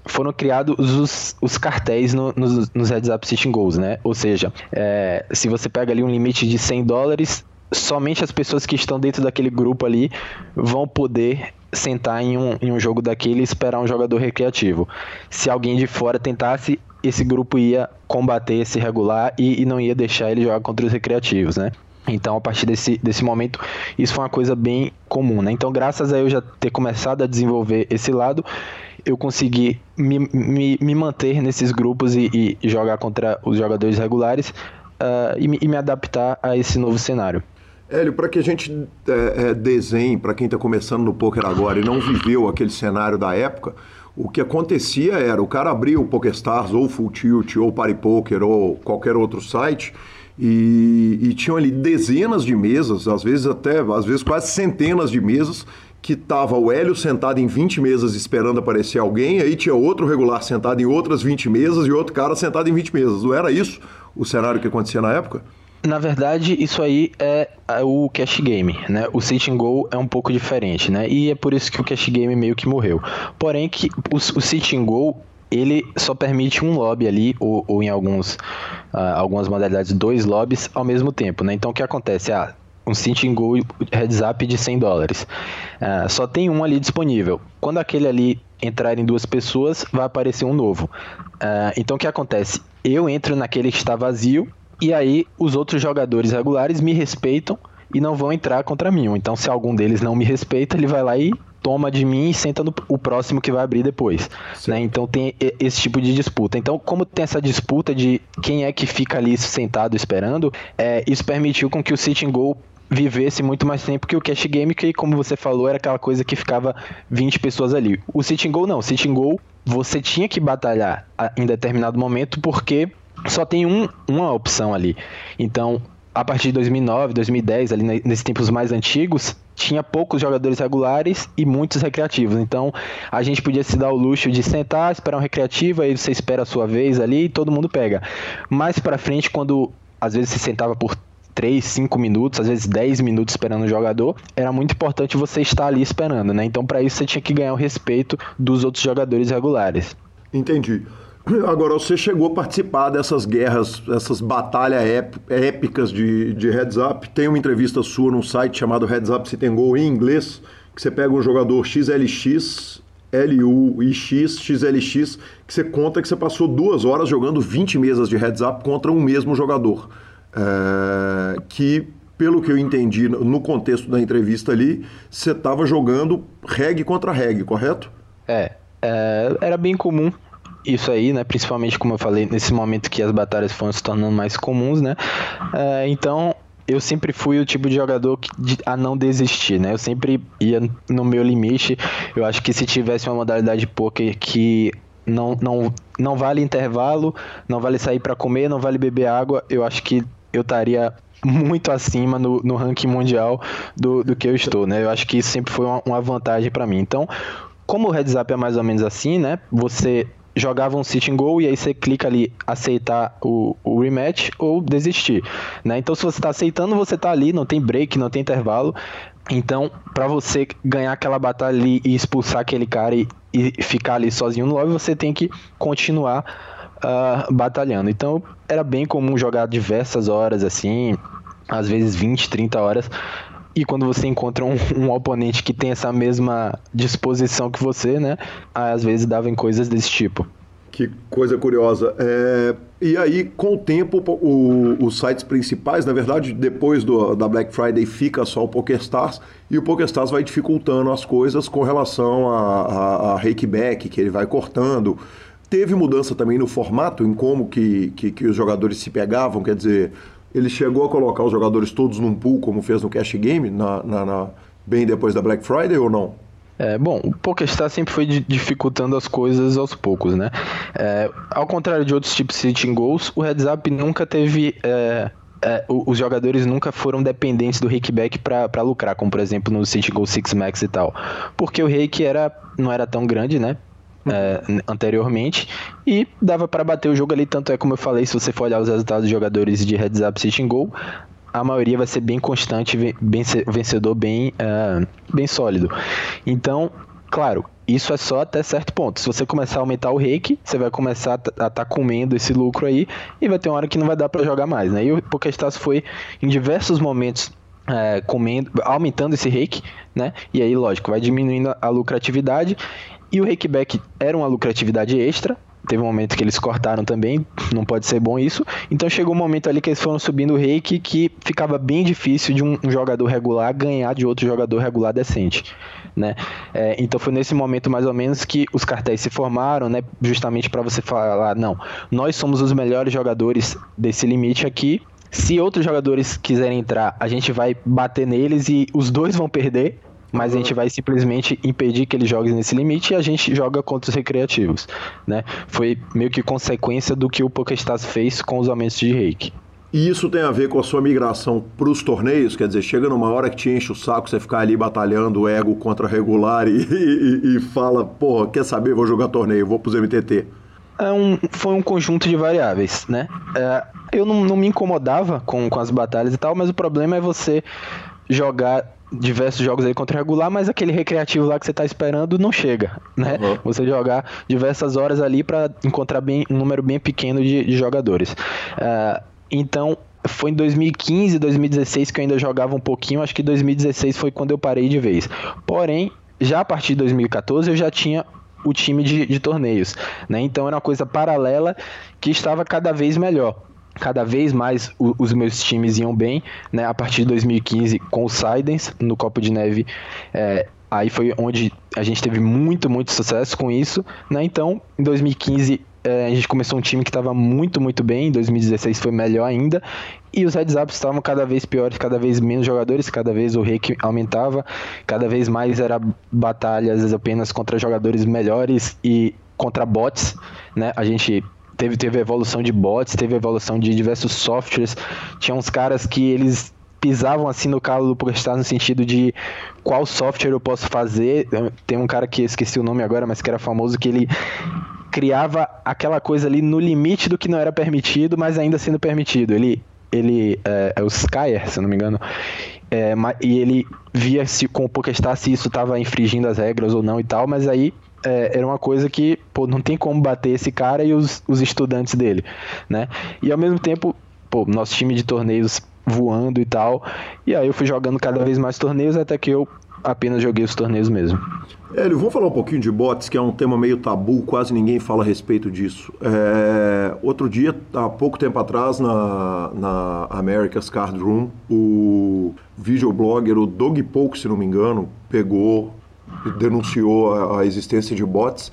foram criados os, os cartéis no, nos, nos heads up sitting goals, né? Ou seja, é, se você pega ali um limite de 100 dólares, somente as pessoas que estão dentro daquele grupo ali vão poder sentar em um, em um jogo daquele e esperar um jogador recreativo. Se alguém de fora tentasse, esse grupo ia combater esse regular e, e não ia deixar ele jogar contra os recreativos, né? Então, a partir desse, desse momento, isso foi uma coisa bem comum, né? Então, graças a eu já ter começado a desenvolver esse lado, eu consegui me, me, me manter nesses grupos e, e, jogar contra os jogadores regulares uh, e, e, me adaptar a esse novo cenário. Hélio, para que a gente é, é, desenhe, para quem está começando no poker agora e não viveu aquele cenário da época, o que acontecia era o cara abria o PokerStars ou Full Tilt ou PariPoker ou qualquer outro site e, e tinham ali dezenas de mesas, às vezes até, às vezes quase centenas de mesas, que tava o Hélio sentado em 20 mesas esperando aparecer alguém, aí tinha outro regular sentado em outras 20 mesas e outro cara sentado em 20 mesas. Não era isso o cenário que acontecia na época? Na verdade, isso aí é o cash game, né? O sit and go é um pouco diferente, né? E é por isso que o cash game meio que morreu. Porém, que o, o sit and go ele só permite um lobby ali, ou, ou em alguns, uh, algumas modalidades, dois lobbies ao mesmo tempo, né? Então o que acontece? Ah, um Cintin Go heads up de 100 dólares. Uh, só tem um ali disponível. Quando aquele ali entrar em duas pessoas, vai aparecer um novo. Uh, então o que acontece? Eu entro naquele que está vazio, e aí os outros jogadores regulares me respeitam e não vão entrar contra mim. Então, se algum deles não me respeita, ele vai lá e toma de mim e senta no o próximo que vai abrir depois. Né? Então tem esse tipo de disputa. Então, como tem essa disputa de quem é que fica ali sentado esperando, é, isso permitiu com que o Sitting Go vivesse muito mais tempo que o Cash Game, que, como você falou, era aquela coisa que ficava 20 pessoas ali. O Sitting Go não. O Sitting Go você tinha que batalhar em determinado momento porque só tem um, uma opção ali. Então, a partir de 2009, 2010, ali nesses tempos mais antigos, tinha poucos jogadores regulares e muitos recreativos. Então, a gente podia se dar o luxo de sentar, esperar um recreativo, aí você espera a sua vez ali e todo mundo pega. Mais para frente, quando às vezes se sentava por 3, 5 minutos, às vezes 10 minutos esperando o jogador, era muito importante você estar ali esperando, né? Então, para isso você tinha que ganhar o respeito dos outros jogadores regulares. Entendi. [CLEARS THROAT] Agora, você chegou a participar dessas guerras, essas batalhas épicas de, de heads up. Tem uma entrevista sua num site chamado Heads Up Sit and Go em inglês, que você pega um jogador XLX, LUIX, XLX, que você conta que você passou duas horas jogando 20 mesas de heads up contra um mesmo jogador. É, que, pelo que eu entendi no contexto da entrevista ali, você estava jogando reg contra reg, correto? É, é, era bem comum isso aí, né? Principalmente, como eu falei, nesse momento que as batalhas foram se tornando mais comuns, né? É, então, eu sempre fui o tipo de jogador que, a não desistir, né? Eu sempre ia no meu limite. Eu acho que se tivesse uma modalidade de poker que não, não, não vale intervalo, não vale sair para comer, não vale beber água, eu acho que eu estaria muito acima no, no ranking mundial do, do que eu estou, né? Eu acho que isso sempre foi uma, uma vantagem para mim. Então, como o heads up é mais ou menos assim, né? Você jogava um sitting goal e aí você clica ali aceitar o, o rematch ou desistir, né? Então se você está aceitando, você está ali, não tem break, não tem intervalo. Então, para você ganhar aquela batalha ali e expulsar aquele cara e, e ficar ali sozinho no lobby, você tem que continuar uh, batalhando. Então, era bem comum jogar diversas horas assim, às vezes 20, 30 horas. E quando você encontra um, um, oponente que tem essa mesma disposição que você, né? Às vezes dava em coisas desse tipo. Que coisa curiosa. É... E aí, com o tempo, o, os sites principais, na verdade, depois do, da Black Friday, fica só o PokerStars, e o PokerStars vai dificultando as coisas com relação a, a, a rakeback, que ele vai cortando. Teve mudança também no formato, em como que, que, que os jogadores se pegavam, quer dizer, ele chegou a colocar os jogadores todos num pool, como fez no Cash Game, na, na, na bem depois da Black Friday ou não? É, bom, o PokerStar sempre foi dificultando as coisas aos poucos, né? É, ao contrário de outros tipos de sitting goals, o heads up nunca teve. É, é, os jogadores nunca foram dependentes do rakeback para lucrar, como por exemplo no City Goal Six Max e tal. Porque o rake era, não era tão grande, né? É, anteriormente e dava para bater o jogo ali. Tanto é como eu falei, se você for olhar os resultados dos jogadores de heads up sitting goal, a maioria vai ser bem constante, bem vencedor, bem, uh, bem sólido. Então, claro, isso é só até certo ponto. Se você começar a aumentar o rake, você vai começar a estar tá comendo esse lucro aí e vai ter uma hora que não vai dar para jogar mais, né? E o PokerStars foi em diversos momentos é, comendo, aumentando esse rake, né? E aí, lógico, vai diminuindo a lucratividade e o rakeback era uma lucratividade extra. Teve um momento que eles cortaram também, não pode ser bom isso. Então chegou um momento ali que eles foram subindo o rake que ficava bem difícil de um, um jogador regular ganhar de outro jogador regular decente. Né? É, então foi nesse momento mais ou menos que os cartéis se formaram, né? justamente para você falar, não, nós somos os melhores jogadores desse limite aqui. Se outros jogadores quiserem entrar, a gente vai bater neles e os dois vão perder, mas a gente vai simplesmente impedir que ele jogue nesse limite e a gente joga contra os recreativos, né? Foi meio que consequência do que o PokerStars fez com os aumentos de reiki. E isso tem a ver com a sua migração para os torneios? Quer dizer, chega numa hora que te enche o saco você ficar ali batalhando ego contra regular [LAUGHS] e, e, e fala, porra, quer saber, vou jogar torneio, vou para os MTT. É um, foi um conjunto de variáveis, né? É, eu não, não me incomodava com, com as batalhas e tal, mas o problema é você jogar diversos jogos aí contra regular, mas aquele recreativo lá que você tá esperando não chega, né? Uhum. Você jogar diversas horas ali para encontrar bem, um número bem pequeno de, de jogadores. Uh, então, foi em 2015, 2016 que eu ainda jogava um pouquinho, acho que 2016 foi quando eu parei de vez. Porém, já a partir de 2014 eu já tinha o time de, de torneios, né? Então era uma coisa paralela que estava cada vez melhor cada vez mais os meus times iam bem, né? A partir de 2015 com o Sidens no Copo de Neve, é, aí foi onde a gente teve muito, muito sucesso com isso, né? Então, em 2015 é, a gente começou um time que estava muito, muito bem, em 2016 foi melhor ainda, e os heads ups estavam cada vez piores, cada vez menos jogadores, cada vez o rake aumentava, cada vez mais era batalhas apenas contra jogadores melhores e contra bots, né? A gente teve, teve evolução de bots, teve evolução de diversos softwares. Tinha uns caras que eles pisavam assim no calo do PokerStars no sentido de qual software eu posso fazer. Tem um cara que esqueci o nome agora, mas que era famoso que ele criava aquela coisa ali no limite do que não era permitido, mas ainda sendo permitido. Ele ele é, é o Skyer, se não me engano. É, e ele via se com o PokerStars se isso estava infringindo as regras ou não e tal, mas aí é, era uma coisa que, pô, não tem como bater esse cara e os, os estudantes dele, né? E ao mesmo tempo, pô, nosso time de torneios voando e tal. E aí eu fui jogando cada vez mais torneios até que eu apenas joguei os torneios mesmo. Hélio, vamos falar um pouquinho de bots, que é um tema meio tabu, quase ninguém fala a respeito disso. É... Outro dia, há pouco tempo atrás, na, na America's Card Room, o videoblogger, o Doug Polk, se não me engano, pegou denunciou a, a, existência de bots.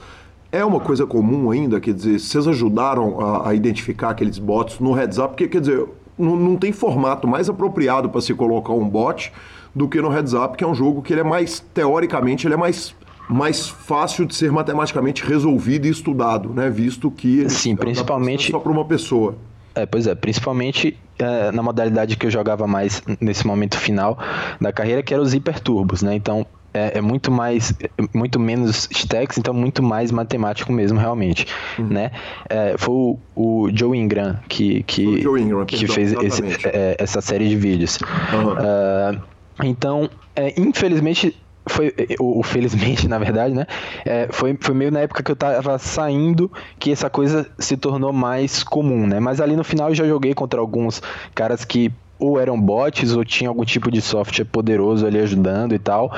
É uma coisa comum ainda, quer dizer, vocês ajudaram a, a identificar aqueles bots no heads up, porque, quer dizer, não, tem formato mais apropriado para se colocar um bot do que no heads up, que é um jogo que ele é mais, teoricamente, ele é mais mais fácil de ser matematicamente resolvido e estudado, né? Visto que sim, principalmente só para uma pessoa. É, pois é, principalmente é, na modalidade que eu jogava mais nesse momento final da carreira, que era os hiperturbos, né? Então é, é, muito mais, muito menos stacks, então muito mais matemático mesmo, realmente, uhum. né? É, foi o, o, Joe Ingram que, que, Ingram, que fez esse, é, essa série de vídeos. Uhum. Uh, então, é, infelizmente, foi o, felizmente [LAUGHS] na verdade né é, foi, foi meio na época que eu tava saindo que essa coisa se tornou mais comum né mas ali no final eu já joguei contra alguns caras que ou eram bots ou tinha algum tipo de software poderoso ali ajudando e tal.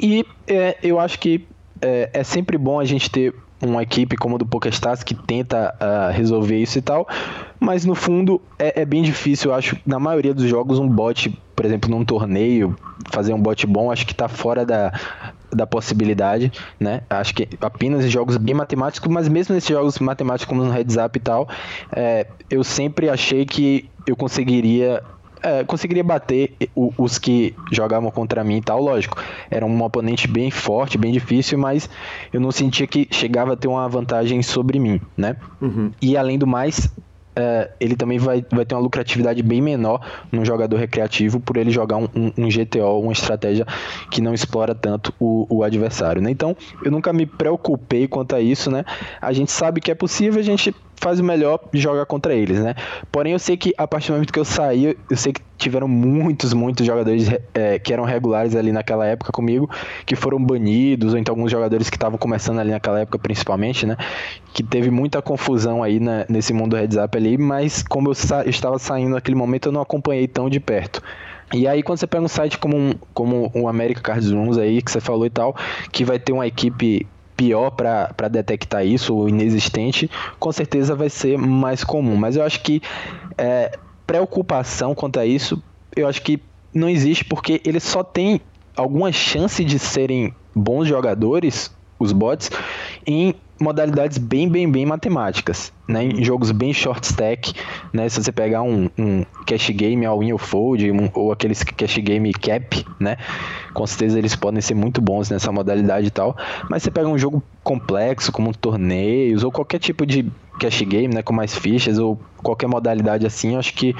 E é, eu acho que é, é, sempre bom a gente ter uma equipe como a do PokerStars que tenta uh, resolver isso e tal, mas no fundo é, é, bem difícil, eu acho, na maioria dos jogos, um bot, por exemplo, num torneio, fazer um bot bom, acho que está fora da, da possibilidade, né? Acho que apenas em jogos bem matemáticos, mas mesmo nesses jogos matemáticos como no Heads Up e tal, é, eu sempre achei que eu conseguiria é, conseguiria bater os que jogavam contra mim e tal, lógico. Era um oponente bem forte, bem difícil, mas eu não sentia que chegava a ter uma vantagem sobre mim, né? Uhum. E além do mais, é, ele também vai, vai ter uma lucratividade bem menor no jogador recreativo por ele jogar um, um, um GTO, uma estratégia que não explora tanto o, o, adversário, né? Então, eu nunca me preocupei quanto a isso, né? A gente sabe que é possível, a gente faz o melhor de jogar contra eles, né? Porém, eu sei que a partir do momento que eu saí, eu sei que tiveram muitos, muitos jogadores é, que eram regulares ali naquela época comigo, que foram banidos, ou então alguns jogadores que estavam começando ali naquela época, principalmente, né? Que teve muita confusão aí na, nesse mundo heads up ali, mas como eu, sa estava saindo naquele momento, eu não acompanhei tão de perto. E aí, quando você pega um site como um, como um America Cards Rooms aí, que você falou e tal, que vai ter uma equipe pior para detectar isso, ou inexistente, com certeza vai ser mais comum. Mas eu acho que é, preocupação quanto a isso, eu acho que não existe porque eles só têm alguma chance de serem bons jogadores, os bots, em modalidades bem, bem, bem matemáticas, né? Em jogos bem short stack, né? Se você pegar um, um cash game all in or fold, um, ou aqueles cash game cap, né? Com certeza eles podem ser muito bons nessa modalidade e tal. Mas você pega um jogo complexo, como torneios, ou qualquer tipo de cash game, né? Com mais fichas, ou qualquer modalidade assim, eu acho que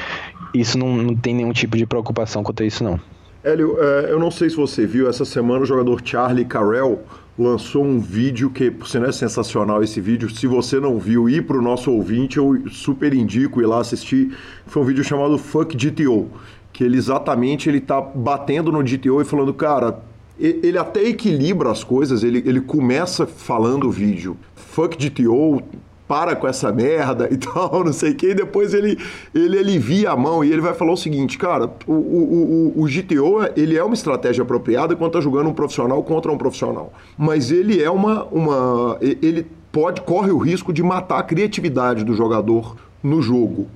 isso não, não tem nenhum tipo de preocupação quanto a isso, não. Hélio, é, eu não sei se você viu, essa semana o jogador Charlie Carell lançou um vídeo que, por sinal, é sensacional esse vídeo. Se você não viu, ir para o nosso ouvinte, eu super indico ir lá assistir. Foi um vídeo chamado Fuck GTO, que ele exatamente ele tá batendo no GTO e falando, cara, ele até equilibra as coisas, ele, ele começa falando o vídeo. Fuck GTO, para com essa merda e [LAUGHS] tal, não sei o que, e depois ele, ele alivia a mão e ele vai falar o seguinte, cara, o, o, o, o GTO, ele é uma estratégia apropriada quando tá jogando um profissional contra um profissional, mas ele é uma, uma ele pode, corre o risco de matar a criatividade do jogador no jogo.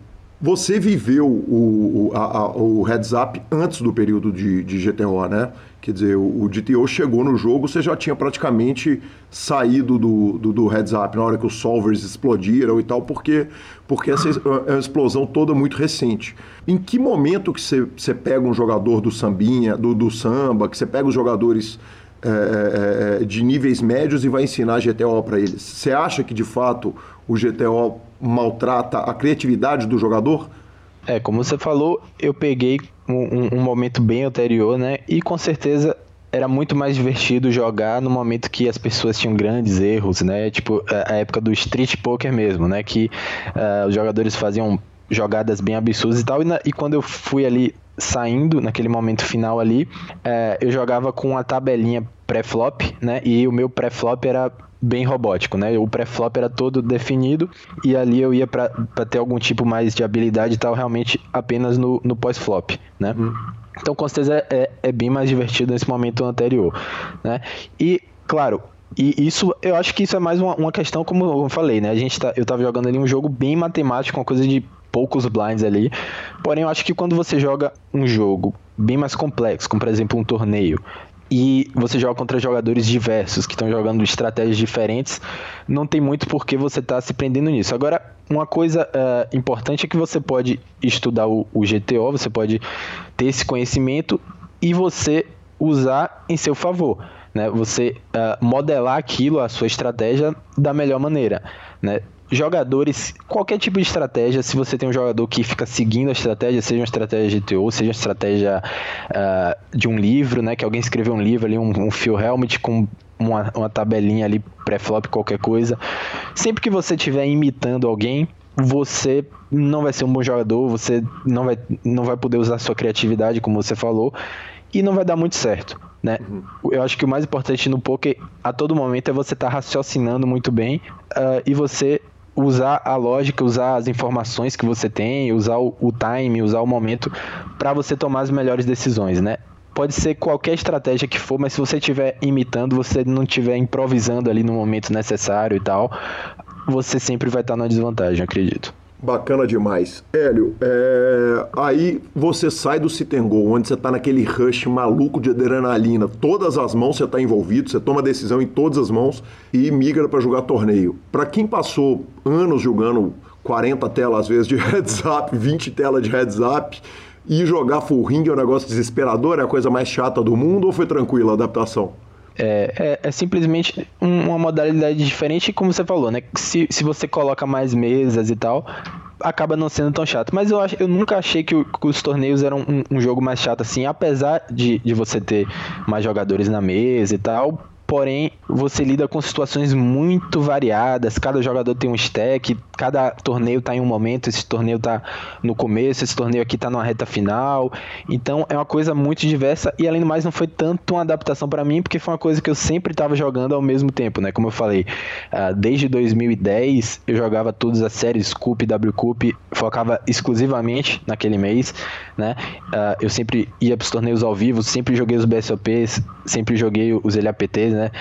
Você viveu o, o, a, o heads up antes do período de, de GTO, né? Quer dizer, o, o GTO chegou no jogo, você já tinha praticamente saído do, do, do, heads up na hora que os solvers explodiram e tal, porque, porque essa é uma explosão toda muito recente. Em que momento que você, você pega um jogador do sambinha, do, do samba, que você pega os jogadores é, é, de níveis médios e vai ensinar GTO para eles? Você acha que de fato o GTO maltrata a criatividade do jogador? É, como você falou, eu peguei um, um, momento bem anterior, né? E com certeza era muito mais divertido jogar no momento que as pessoas tinham grandes erros, né? Tipo, a época do street poker mesmo, né? Que uh, os jogadores faziam jogadas bem absurdas e tal. E, na, e, quando eu fui ali saindo, naquele momento final ali, uh, eu jogava com a tabelinha pré-flop, né? E o meu pré-flop era bem robótico, né? O pré-flop era todo definido e ali eu ia para ter algum tipo mais de habilidade e tal, realmente apenas no, no pós-flop, né? Uhum. Então, com certeza, é, é bem mais divertido nesse momento anterior, né? E, claro, e isso, eu acho que isso é mais uma, uma questão, como eu falei, né? A gente tá, eu tava jogando ali um jogo bem matemático, uma coisa de poucos blinds ali. Porém, eu acho que quando você joga um jogo bem mais complexo, como por exemplo um torneio, e você joga contra jogadores diversos que estão jogando estratégias diferentes, não tem muito por que você estar tá se prendendo nisso. Agora, uma coisa uh, importante é que você pode estudar o, o, GTO, você pode ter esse conhecimento e você usar em seu favor. Né? Você uh, modelar aquilo, a sua estratégia, da melhor maneira. Né? jogadores, qualquer tipo de estratégia, se você tem um jogador que fica seguindo a estratégia, seja uma estratégia GTO, seja uma estratégia uh, de um livro, né? Que alguém escreveu um livro ali, um, um Phil com uma, uma tabelinha ali, pré-flop, qualquer coisa. Sempre que você estiver imitando alguém, você não vai ser um bom jogador, você não vai, não vai poder usar sua criatividade, como você falou, e não vai dar muito certo. Né? Uhum. Eu acho que o mais importante no poker a todo momento é você estar tá raciocinando muito bem uh, e você usar a lógica, usar as informações que você tem, usar o, o time, usar o momento para você tomar as melhores decisões, né? Pode ser qualquer estratégia que for, mas se você estiver imitando, você não estiver improvisando ali no momento necessário e tal, você sempre vai estar na desvantagem, acredito. Bacana demais. Hélio, é... aí você sai do Citengol, onde você está naquele rush maluco de adrenalina, todas as mãos você está envolvido, você toma decisão em todas as mãos e migra para jogar torneio. Para quem passou anos jogando 40 telas às vezes de [LAUGHS] heads up, 20 telas de heads up, e jogar full ring é um negócio desesperador, é a coisa mais chata do mundo ou foi tranquila a adaptação? É, é, é, simplesmente uma modalidade diferente, como você falou, né? Se, se você coloca mais mesas e tal, acaba não sendo tão chato. Mas eu, acho, eu nunca achei que, o, que os torneios eram um, um, jogo mais chato assim, apesar de, de você ter mais jogadores na mesa e tal porém você lida com situações muito variadas. Cada jogador tem um stack, cada torneio está em um momento, esse torneio está no começo, esse torneio aqui está numa reta final. Então é uma coisa muito diversa e além do mais não foi tanto uma adaptação para mim, porque foi uma coisa que eu sempre estava jogando ao mesmo tempo, né? Como eu falei, uh, desde 2010 eu jogava todas as séries Cup, W Cup, focava exclusivamente naquele mês, né? Uh, eu sempre ia para os torneios ao vivo, sempre joguei os BSOPs, sempre joguei os LAPTs, né?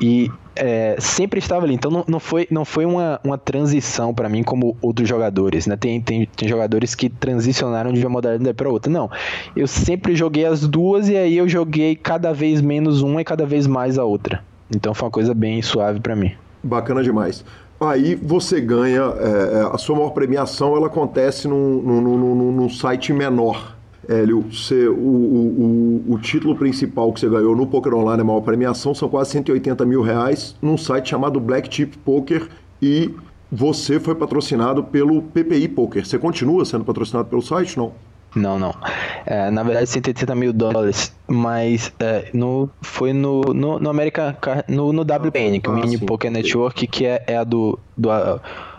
E é, sempre estava ali. Então não, não foi, não foi uma, uma transição para mim como outros jogadores, né? Tem, tem, tem jogadores que transicionaram de uma modalidade para outra. Não. Eu sempre joguei as duas e aí eu joguei cada vez menos uma e cada vez mais a outra. Então foi uma coisa bem suave para mim. Bacana demais. Aí você ganha, é, é, a sua maior premiação ela acontece num, num, num, num site menor. Hélio, você, o, o, o, título principal que você ganhou no Poker Online, a maior premiação, são quase 180 mil reais num site chamado Black Chip Poker e você foi patrocinado pelo PPI Poker. Você continua sendo patrocinado pelo site, não? Não, não. É, na verdade, 180 mil dólares, mas é, no, foi no, no, no American no, no WPN, que é o ah, Mini sim. Poker Network, que é, é a do, do,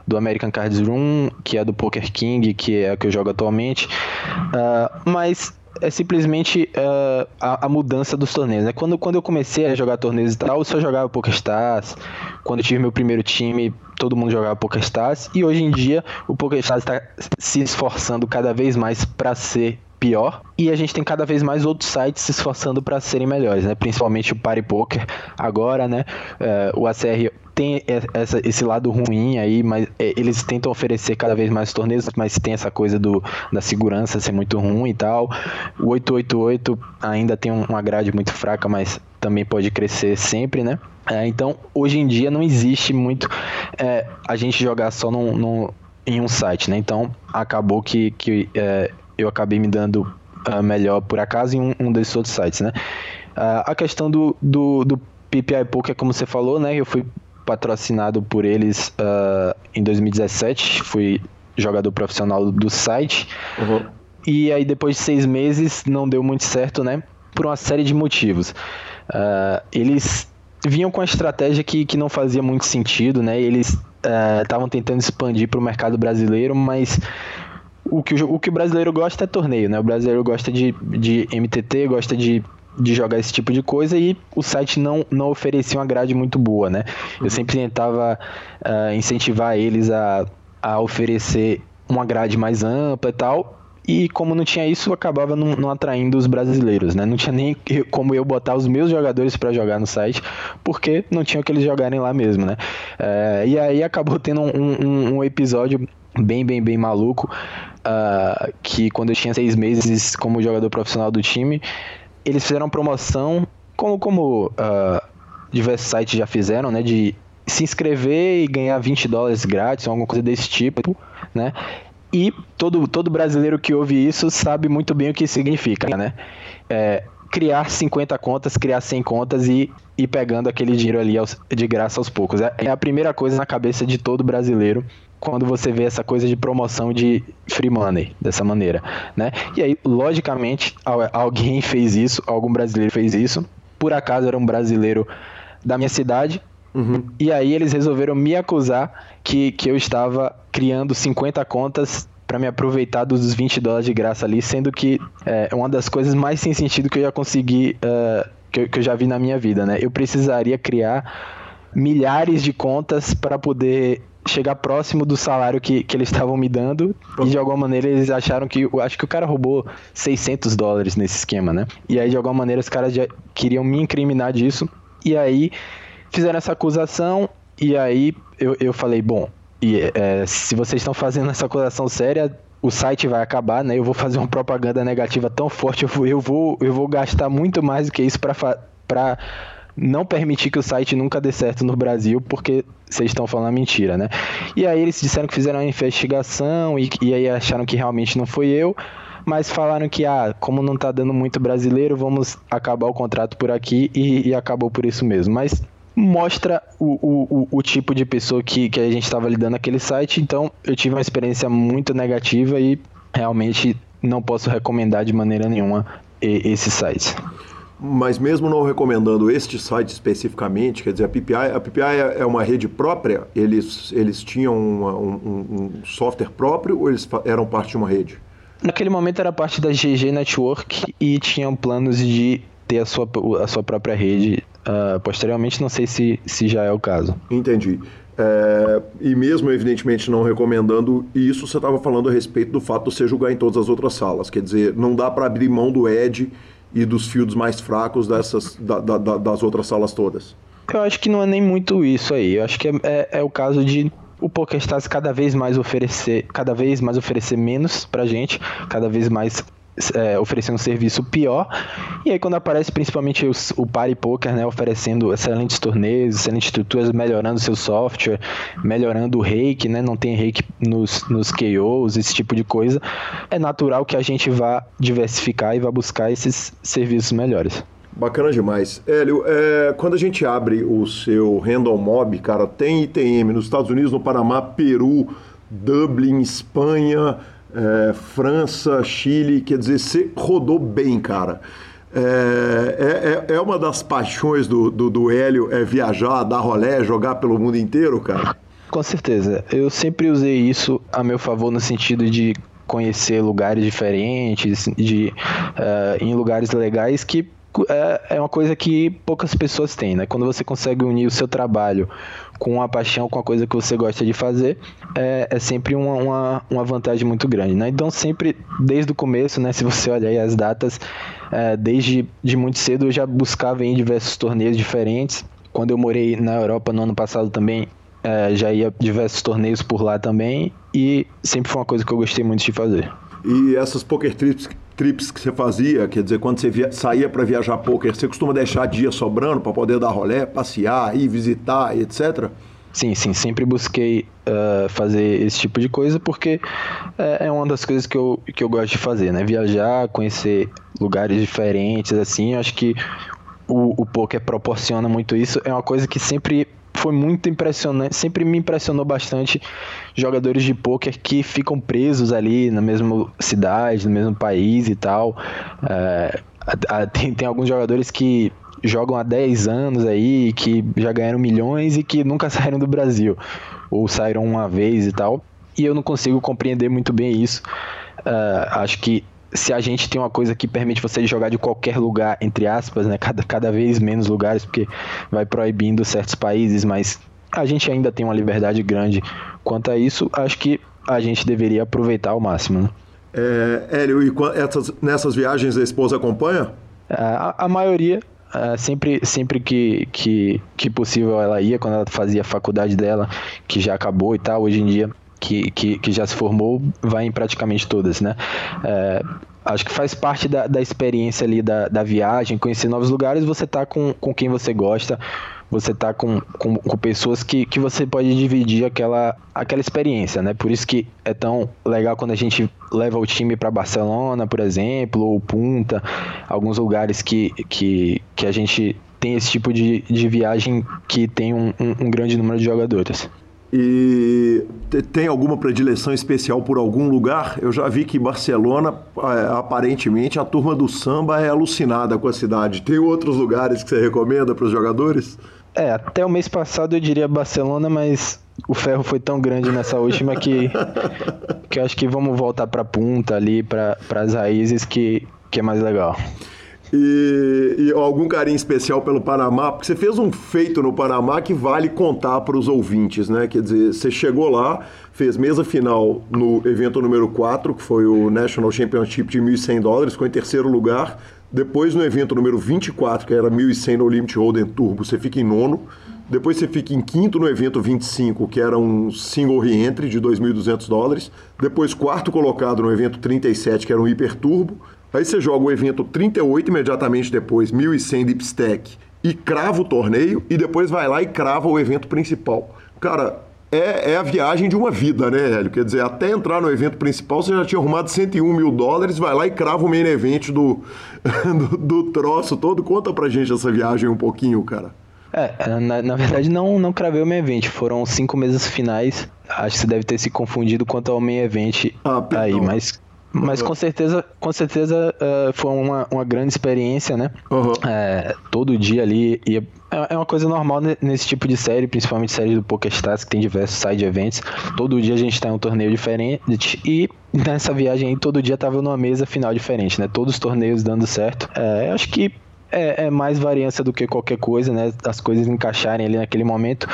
do American Cards Room, que é do Poker King, que é a que eu jogo atualmente. Uh, mas é simplesmente uh, a, a, mudança dos torneios. Né? Quando, quando eu comecei a jogar torneios e tal, eu só jogava PokerStars. Quando eu tive meu primeiro time, todo mundo jogava PokerStars. E hoje em dia, o PokerStars está se esforçando cada vez mais para ser pior e a gente tem cada vez mais outros sites se esforçando para serem melhores, né? Principalmente o Party Poker agora, né? É, o ACR tem essa, esse lado ruim aí, mas é, eles tentam oferecer cada vez mais torneios, mas tem essa coisa do, da segurança ser muito ruim e tal. O 888 ainda tem uma grade muito fraca, mas também pode crescer sempre, né? É, então, hoje em dia não existe muito é, a gente jogar só num, num, em um site, né? Então, acabou que, que é, eu acabei me dando uh, melhor por acaso em um, um desses outros sites, né? Uh, a questão do, do, do PPI Poker, como você falou, né? Eu fui patrocinado por eles uh, em 2017, fui jogador profissional do site. Uhum. E aí depois de seis meses não deu muito certo, né? Por uma série de motivos. Uh, eles vinham com a estratégia que, que não fazia muito sentido, né? Eles estavam uh, tentando expandir para o mercado brasileiro, mas o que o, o que o brasileiro gosta é torneio, né? O brasileiro gosta de, de MTT, gosta de de jogar esse tipo de coisa e o site não, não oferecia uma grade muito boa, né? Eu sempre tentava uh, incentivar eles a, a oferecer uma grade mais ampla e tal. E como não tinha isso, acabava não, não atraindo os brasileiros, né? Não tinha nem como eu botar os meus jogadores para jogar no site, porque não tinha que eles jogarem lá mesmo, né? Uh, e aí acabou tendo um, um, um episódio bem, bem, bem maluco, uh, que quando eu tinha seis meses como jogador profissional do time, eles fizeram promoção, como, como uh, diversos sites já fizeram, né, de se inscrever e ganhar 20 dólares grátis, alguma coisa desse tipo, né? E todo, todo brasileiro que ouve isso sabe muito bem o que significa, né? É, criar 50 contas, criar 100 contas e ir pegando aquele dinheiro ali aos, de graça aos poucos. É, é a primeira coisa na cabeça de todo brasileiro quando você vê essa coisa de promoção de free money dessa maneira, né? E aí, logicamente, alguém [LAUGHS] fez isso, algum brasileiro fez isso. Por acaso era um brasileiro da minha cidade. Uhum. E aí eles resolveram me acusar que, que eu estava criando 50 contas para me aproveitar dos 20 dólares de graça ali, sendo que é uma das coisas mais sem sentido que eu já consegui, uh, que, eu, que eu já vi na minha vida, né? Eu precisaria criar milhares de contas para poder chegar próximo do salário que, que eles estavam me dando e de alguma maneira eles acharam que acho que o cara roubou 600 dólares nesse esquema, né? E aí de alguma maneira os caras já queriam me incriminar disso e aí fizeram essa acusação e aí eu, eu falei, bom, e, é, se vocês estão fazendo essa acusação séria, o site vai acabar, né? Eu vou fazer uma propaganda negativa tão forte, eu vou, eu vou, eu vou gastar muito mais do que isso para não permitir que o site nunca dê certo no Brasil, porque vocês estão falando mentira, né? E aí eles disseram que fizeram uma investigação e, e aí acharam que realmente não foi eu, mas falaram que, ah, como não tá dando muito brasileiro, vamos acabar o contrato por aqui e, e acabou por isso mesmo. Mas mostra o, o, o, tipo de pessoa que, que a gente estava lidando naquele site, então eu tive uma experiência muito negativa e realmente não posso recomendar de maneira nenhuma esse site. Mas mesmo não recomendando este site especificamente, quer dizer, a PPI, a PPI é, é uma rede própria? Eles, eles tinham uma, um, um, software próprio ou eles eram parte de uma rede? Naquele momento era parte da GG Network e tinham planos de ter a sua, a sua própria rede. Uh, posteriormente, não sei se, se já é o caso. Entendi. É, e mesmo, evidentemente, não recomendando isso, você estava falando a respeito do fato de você jogar em todas as outras salas. Quer dizer, não dá para abrir mão do Edge e dos fields mais fracos dessas, da, da, das outras salas todas? Eu acho que não é nem muito isso aí. Eu acho que é, é, é o caso de o PokerStars cada vez mais oferecer, cada vez mais oferecer menos pra gente, cada vez mais é, oferecendo um serviço pior. E aí quando aparece principalmente os, o Party Poker, né, oferecendo excelentes torneios, excelentes estruturas, melhorando seu software, melhorando o rake, né, não tem rake nos, nos KOs, esse tipo de coisa, é natural que a gente vá diversificar e vá buscar esses serviços melhores. Bacana demais. Hélio, é, quando a gente abre o seu Random Mob, cara, tem ITM nos Estados Unidos, no Panamá, Peru, Dublin, Espanha, é, França, Chile, quer dizer, você rodou bem, cara. É, é, é, é uma das paixões do, do, do Hélio, é viajar, dar rolé, jogar pelo mundo inteiro, cara? Com certeza. Eu sempre usei isso a meu favor no sentido de conhecer lugares diferentes, de uh, em lugares legais que é, é uma coisa que poucas pessoas têm, né? Quando você consegue unir o seu trabalho com a paixão, com a coisa que você gosta de fazer, é, é sempre uma, uma, uma, vantagem muito grande, né? Então sempre, desde o começo, né? Se você olhar aí as datas, é, desde de muito cedo eu já buscava em diversos torneios diferentes. Quando eu morei na Europa no ano passado também, é, já ia diversos torneios por lá também e sempre foi uma coisa que eu gostei muito de fazer. E essas poker trips trips que você fazia, quer dizer, quando você via, saía para viajar poker, você costuma deixar dia sobrando para poder dar rolé, passear, ir visitar, etc? Sim, sim, sempre busquei uh, fazer esse tipo de coisa porque é, é uma das coisas que eu, que eu gosto de fazer, né? Viajar, conhecer lugares diferentes, assim, acho que o, o poker proporciona muito isso. É uma coisa que sempre foi muito impressionante, sempre me impressionou bastante jogadores de pôquer que ficam presos ali na mesma cidade, no mesmo país e tal. É, tem, tem alguns jogadores que jogam há 10 anos aí, que já ganharam milhões e que nunca [LAUGHS] saíram do Brasil, ou saíram uma vez e tal. E eu não consigo compreender muito bem isso. Uh, acho que se a gente tem uma coisa que permite você jogar de qualquer lugar, entre aspas, né, cada, cada vez menos lugares, porque vai proibindo certos países, mas a gente ainda tem uma liberdade grande quanto a isso, acho que a gente deveria aproveitar ao máximo. Né? É, Hélio, e essas, nessas viagens a esposa acompanha? A, a maioria, é, sempre, sempre que, que, que possível ela ia, quando ela fazia a faculdade dela, que já acabou e tal, hoje em dia que, que, que já se formou vai em praticamente todas, né? É, acho que faz parte da, da experiência ali da, da viagem, conhecer novos lugares, você tá com, com quem você gosta, você tá com, com, com, pessoas que, que você pode dividir aquela, aquela experiência, né? Por isso que é tão legal quando a gente leva o time para Barcelona, por exemplo, ou Punta, alguns lugares que, que, que a gente tem esse tipo de, de viagem que tem um, um, um grande número de jogadores. E tem alguma predileção especial por algum lugar? Eu já vi que Barcelona, é, aparentemente, a turma do samba é alucinada com a cidade. Tem outros lugares que você recomenda para os jogadores? É, até o mês passado eu diria Barcelona, mas o ferro foi tão grande nessa última que, [LAUGHS] que acho que vamos voltar para Punta ali, para as raízes, que, que é mais legal. E, e, algum carinho especial pelo Panamá, porque você fez um feito no Panamá que vale contar para os ouvintes, né? Quer dizer, você chegou lá, fez mesa final no evento número 4, que foi o National Championship de 1.100 dólares, ficou em terceiro lugar. Depois, no evento número 24, que era 1.100 no Limit Holden Turbo, você fica em nono. Depois você fica em quinto no evento 25, que era um single re-entry de 2.200 dólares. Depois, quarto colocado no evento 37, que era um hiper turbo. Aí você joga o evento 38 imediatamente depois, 1.100 Deep Stack, e crava o torneio, e depois vai lá e crava o evento principal. Cara, é, é, a viagem de uma vida, né, Hélio? Quer dizer, até entrar no evento principal, você já tinha arrumado 101 mil dólares, vai lá e crava o main event do, [LAUGHS] do, do troço todo. Conta pra gente essa viagem um pouquinho, cara. É, na, na verdade não, não cravei o main event, foram cinco meses finais. Acho que você deve ter se confundido quanto ao main event ah, aí, mas mas com certeza, com certeza uh, foi uma, uma grande experiência, né? Uhum. É, todo dia ali. Ia, é, é uma coisa normal nesse tipo de série, principalmente série do PokerStars, que tem diversos side events. Todo dia a gente tá em um torneio diferente. E nessa viagem aí, todo dia tava numa mesa final diferente, né? Todos os torneios dando certo. É, acho que é, é, mais variância do que qualquer coisa, né? As coisas encaixarem ali naquele momento.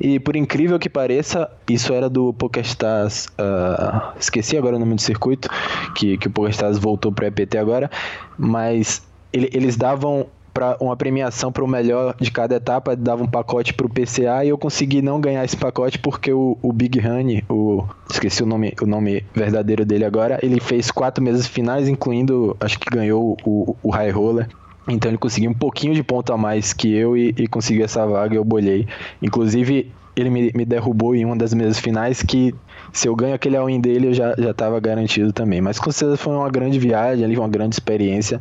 E por incrível que pareça, isso era do PokerStars. Uh, esqueci agora o nome do circuito, que, que o PokerStars voltou para EPT agora. Mas ele, eles davam para uma premiação para o melhor de cada etapa, dava um pacote para o PCA e eu consegui não ganhar esse pacote porque o, o Big Honey, o esqueci o nome, o nome verdadeiro dele agora, ele fez quatro meses finais, incluindo, acho que ganhou o, o High Roller. Então ele conseguiu um pouquinho de ponto a mais que eu e, e conseguiu essa vaga e eu bolhei. Inclusive, ele me, me, derrubou em uma das mesas finais que se eu ganho aquele all-in dele eu já, já tava garantido também. Mas com certeza foi uma grande viagem ali, uma grande experiência.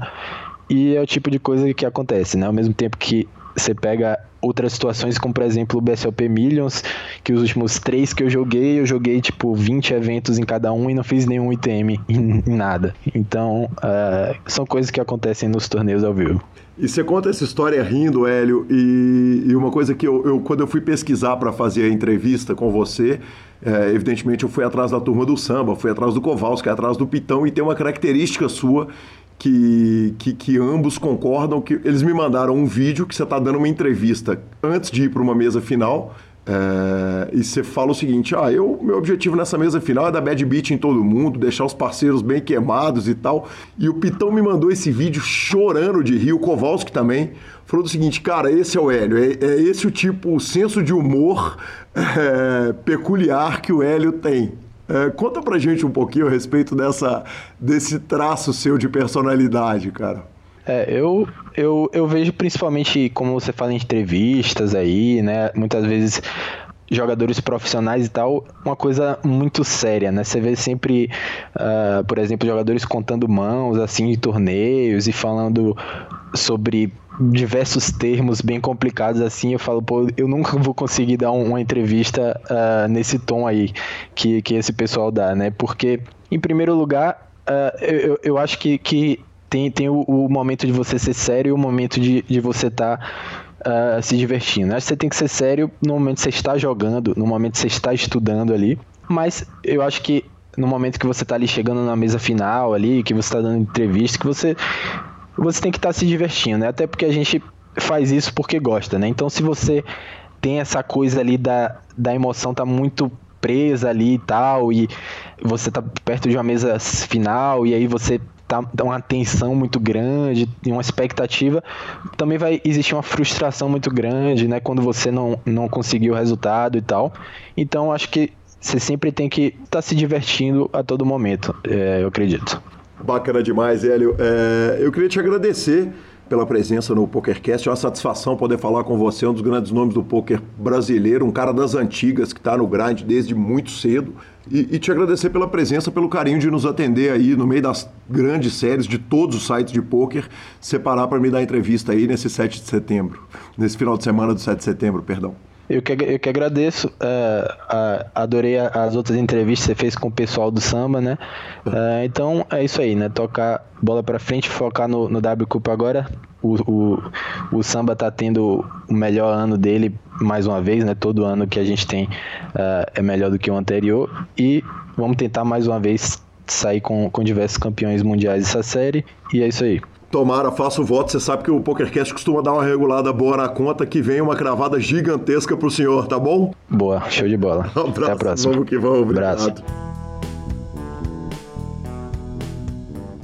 E é o tipo de coisa que acontece, né? Ao mesmo tempo que você pega outras situações, como por exemplo o BSLP Millions, que os últimos três que eu joguei, eu joguei tipo 20 eventos em cada um e não fiz nenhum ITM em, nada. Então, uh, são coisas que acontecem nos torneios ao vivo. E você conta essa história rindo, Hélio, e, e uma coisa que eu, eu, quando eu fui pesquisar para fazer a entrevista com você, é, evidentemente eu fui atrás da turma do samba, fui atrás do Kowalski, atrás do Pitão, e tem uma característica sua que, que, que, ambos concordam que eles me mandaram um vídeo que você está dando uma entrevista antes de ir para uma mesa final. É, e você fala o seguinte: ah, eu, meu objetivo nessa mesa final é dar bad beat em todo mundo, deixar os parceiros bem queimados e tal. E o Pitão me mandou esse vídeo chorando de rir, o Kowalski também. Falou o seguinte, cara, esse é o Hélio, é, é esse o tipo, o senso de humor é, peculiar que o Hélio tem. É, conta pra gente um pouquinho a respeito dessa, desse traço seu de personalidade, cara. É, eu, eu, eu vejo principalmente, como você fala em entrevistas aí, né? Muitas vezes jogadores profissionais e tal, uma coisa muito séria, né? Você vê sempre, uh, por exemplo, jogadores contando mãos, assim, de torneios e falando sobre diversos termos bem complicados assim, eu falo, pô, eu nunca vou conseguir dar uma entrevista uh, nesse tom aí que, que esse pessoal dá, né? Porque, em primeiro lugar, uh, eu, eu acho que, que tem, tem o, o, momento de você ser sério e o momento de, de você estar tá, uh, se divertindo. Acho que você tem que ser sério no momento que você está jogando, no momento que você está estudando ali, mas eu acho que no momento que você está ali chegando na mesa final ali, que você está dando entrevista, que você você tem que estar tá se divertindo, né? Até porque a gente faz isso porque gosta, né? Então se você tem essa coisa ali da, da emoção tá muito presa ali e tal, e você tá perto de uma mesa final, e aí você tá uma tensão muito grande uma expectativa, também vai existir uma frustração muito grande, né? Quando você não, não conseguiu o resultado e tal. Então acho que você sempre tem que estar tá se divertindo a todo momento, é, eu acredito. Bacana demais, Hélio. É, eu queria te agradecer pela presença no PokerCast. É uma satisfação poder falar com você, um dos grandes nomes do poker brasileiro, um cara das antigas que está no grind desde muito cedo. E, e, te agradecer pela presença, pelo carinho de nos atender aí no meio das grandes séries de todos os sites de poker, separar para me dar entrevista aí nesse 7 de setembro, nesse final de semana do 7 de setembro, perdão. Eu que, eu que agradeço. Uh, adorei as outras entrevistas que você fez com o pessoal do samba, né? Uh, então é isso aí, né? Tocar bola para frente, focar no, no W Cup agora. O, o, o, samba tá tendo o melhor ano dele mais uma vez, né? Todo ano que a gente tem uh, é melhor do que o anterior. E vamos tentar mais uma vez sair com, com diversos campeões mundiais dessa série. E é isso aí. Tomara, faça o voto. Você sabe que o PokerCast costuma dar uma regulada boa na conta, que vem uma cravada gigantesca pro senhor, tá bom? Boa, show de bola. [LAUGHS] Um abraço, Até a próxima. Vamos que vamos, obrigado. Abraço.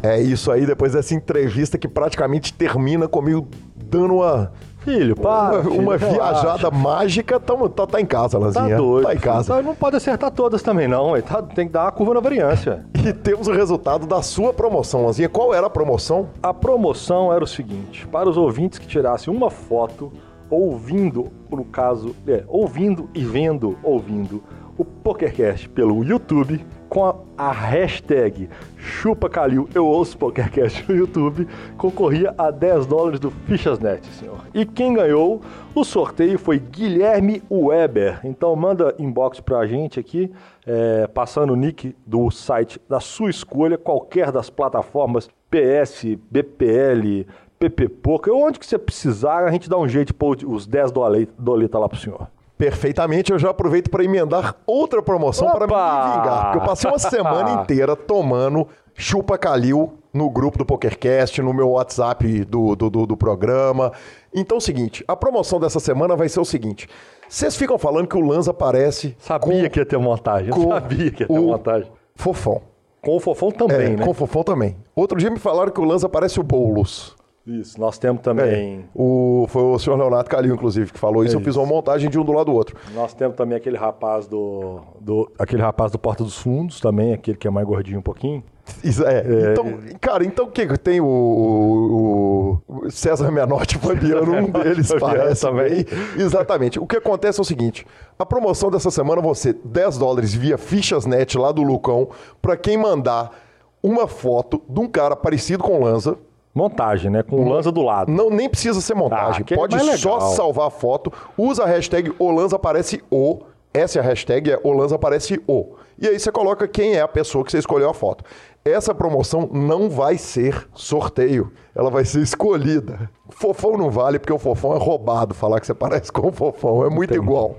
É isso aí, depois dessa entrevista que praticamente termina comigo dando uma Filho, para. Uma, filho, uma viajada mágica, tamo, tá, tá em casa, Lanzinha. Tá doido. Tá em casa. Tá, não pode acertar todas também, não. Tá, tem que dar uma curva na variância. E temos o resultado da sua promoção, Lanzinha. Qual era a promoção? A promoção era o seguinte: para os ouvintes que tirassem uma foto ouvindo, no caso, é, ouvindo e vendo, ouvindo o PokerCast pelo YouTube com a, a hashtag ChupaCalil, eu ouço PokerCast no YouTube, concorria a 10 dólares do Fichasnet, senhor. E quem ganhou o sorteio foi Guilherme Weber. Então manda inbox pra gente aqui, é, passando o nick do site da sua escolha, qualquer das plataformas PS, BPL, PP Poker, onde que você precisar, a gente dá um jeito de pôr os 10 doleta lá pro senhor perfeitamente, eu já aproveito para emendar outra promoção para me vingar. Porque eu passei uma semana [LAUGHS] inteira tomando chupa calil no grupo do PokerCast, no meu WhatsApp do, do, do, do programa. Então é o seguinte, a promoção dessa semana vai ser o seguinte. Vocês ficam falando que o Lanza aparece. Sabia que ia ter montagem. Com sabia que ia ter montagem. Fofão. Com o Fofão também, é, né? Com o Fofão também. Outro dia me falaram que o Lanza parece o Boulos. Isso, nós temos também. É, o, foi o senhor Leonardo Calil, inclusive, que falou isso. É eu fiz uma montagem de um do lado do outro. Nós temos também aquele rapaz do, do. Aquele rapaz do Porta dos Fundos também, aquele que é mais gordinho um pouquinho. Isso, é. é. Então, cara, então o que tem o, o, o César Menotti Fabiano, um [LAUGHS] deles parece também. Exatamente. O que acontece é o seguinte: a promoção dessa semana você 10 dólares via Fichasnet lá do Lucão para quem mandar uma foto de um cara parecido com Lanza Montagem, né? Com o Lanza do lado. Não, nem precisa ser montagem. Ah, Pode é só salvar a foto. Usa a hashtag Olanza aparece o. Essa é a hashtag, é Olanza aparece o. E aí você coloca quem é a pessoa que você escolheu a foto. Essa promoção não vai ser sorteio. Ela vai ser escolhida. Fofão não vale, porque o fofão é roubado. Falar que você parece com o fofão é muito Entendi. igual.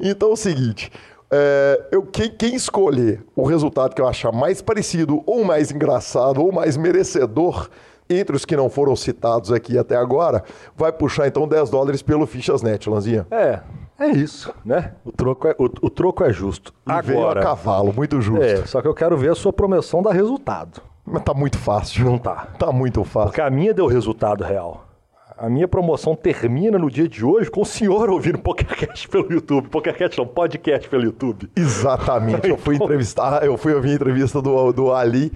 Então é o seguinte. É, eu, quem, quem, escolher o resultado que eu achar mais parecido, ou mais engraçado, ou mais merecedor entre os que não foram citados aqui até agora, vai puxar então 10 dólares pelo Fichasnet, Lanzinha. É, é isso, né? O troco é, o, o troco é justo. E Agora, a cavalo, muito justo. É, só que eu quero ver a sua promoção dar resultado. Mas tá muito fácil. Não tá. Tá muito fácil. Porque a minha deu resultado real. A minha promoção termina no dia de hoje com o senhor ouvindo PokerCast pelo YouTube. PokerCast não, podcast pelo YouTube. Exatamente. Eu fui então- entrevistar, eu fui ouvir a entrevista do, do Ali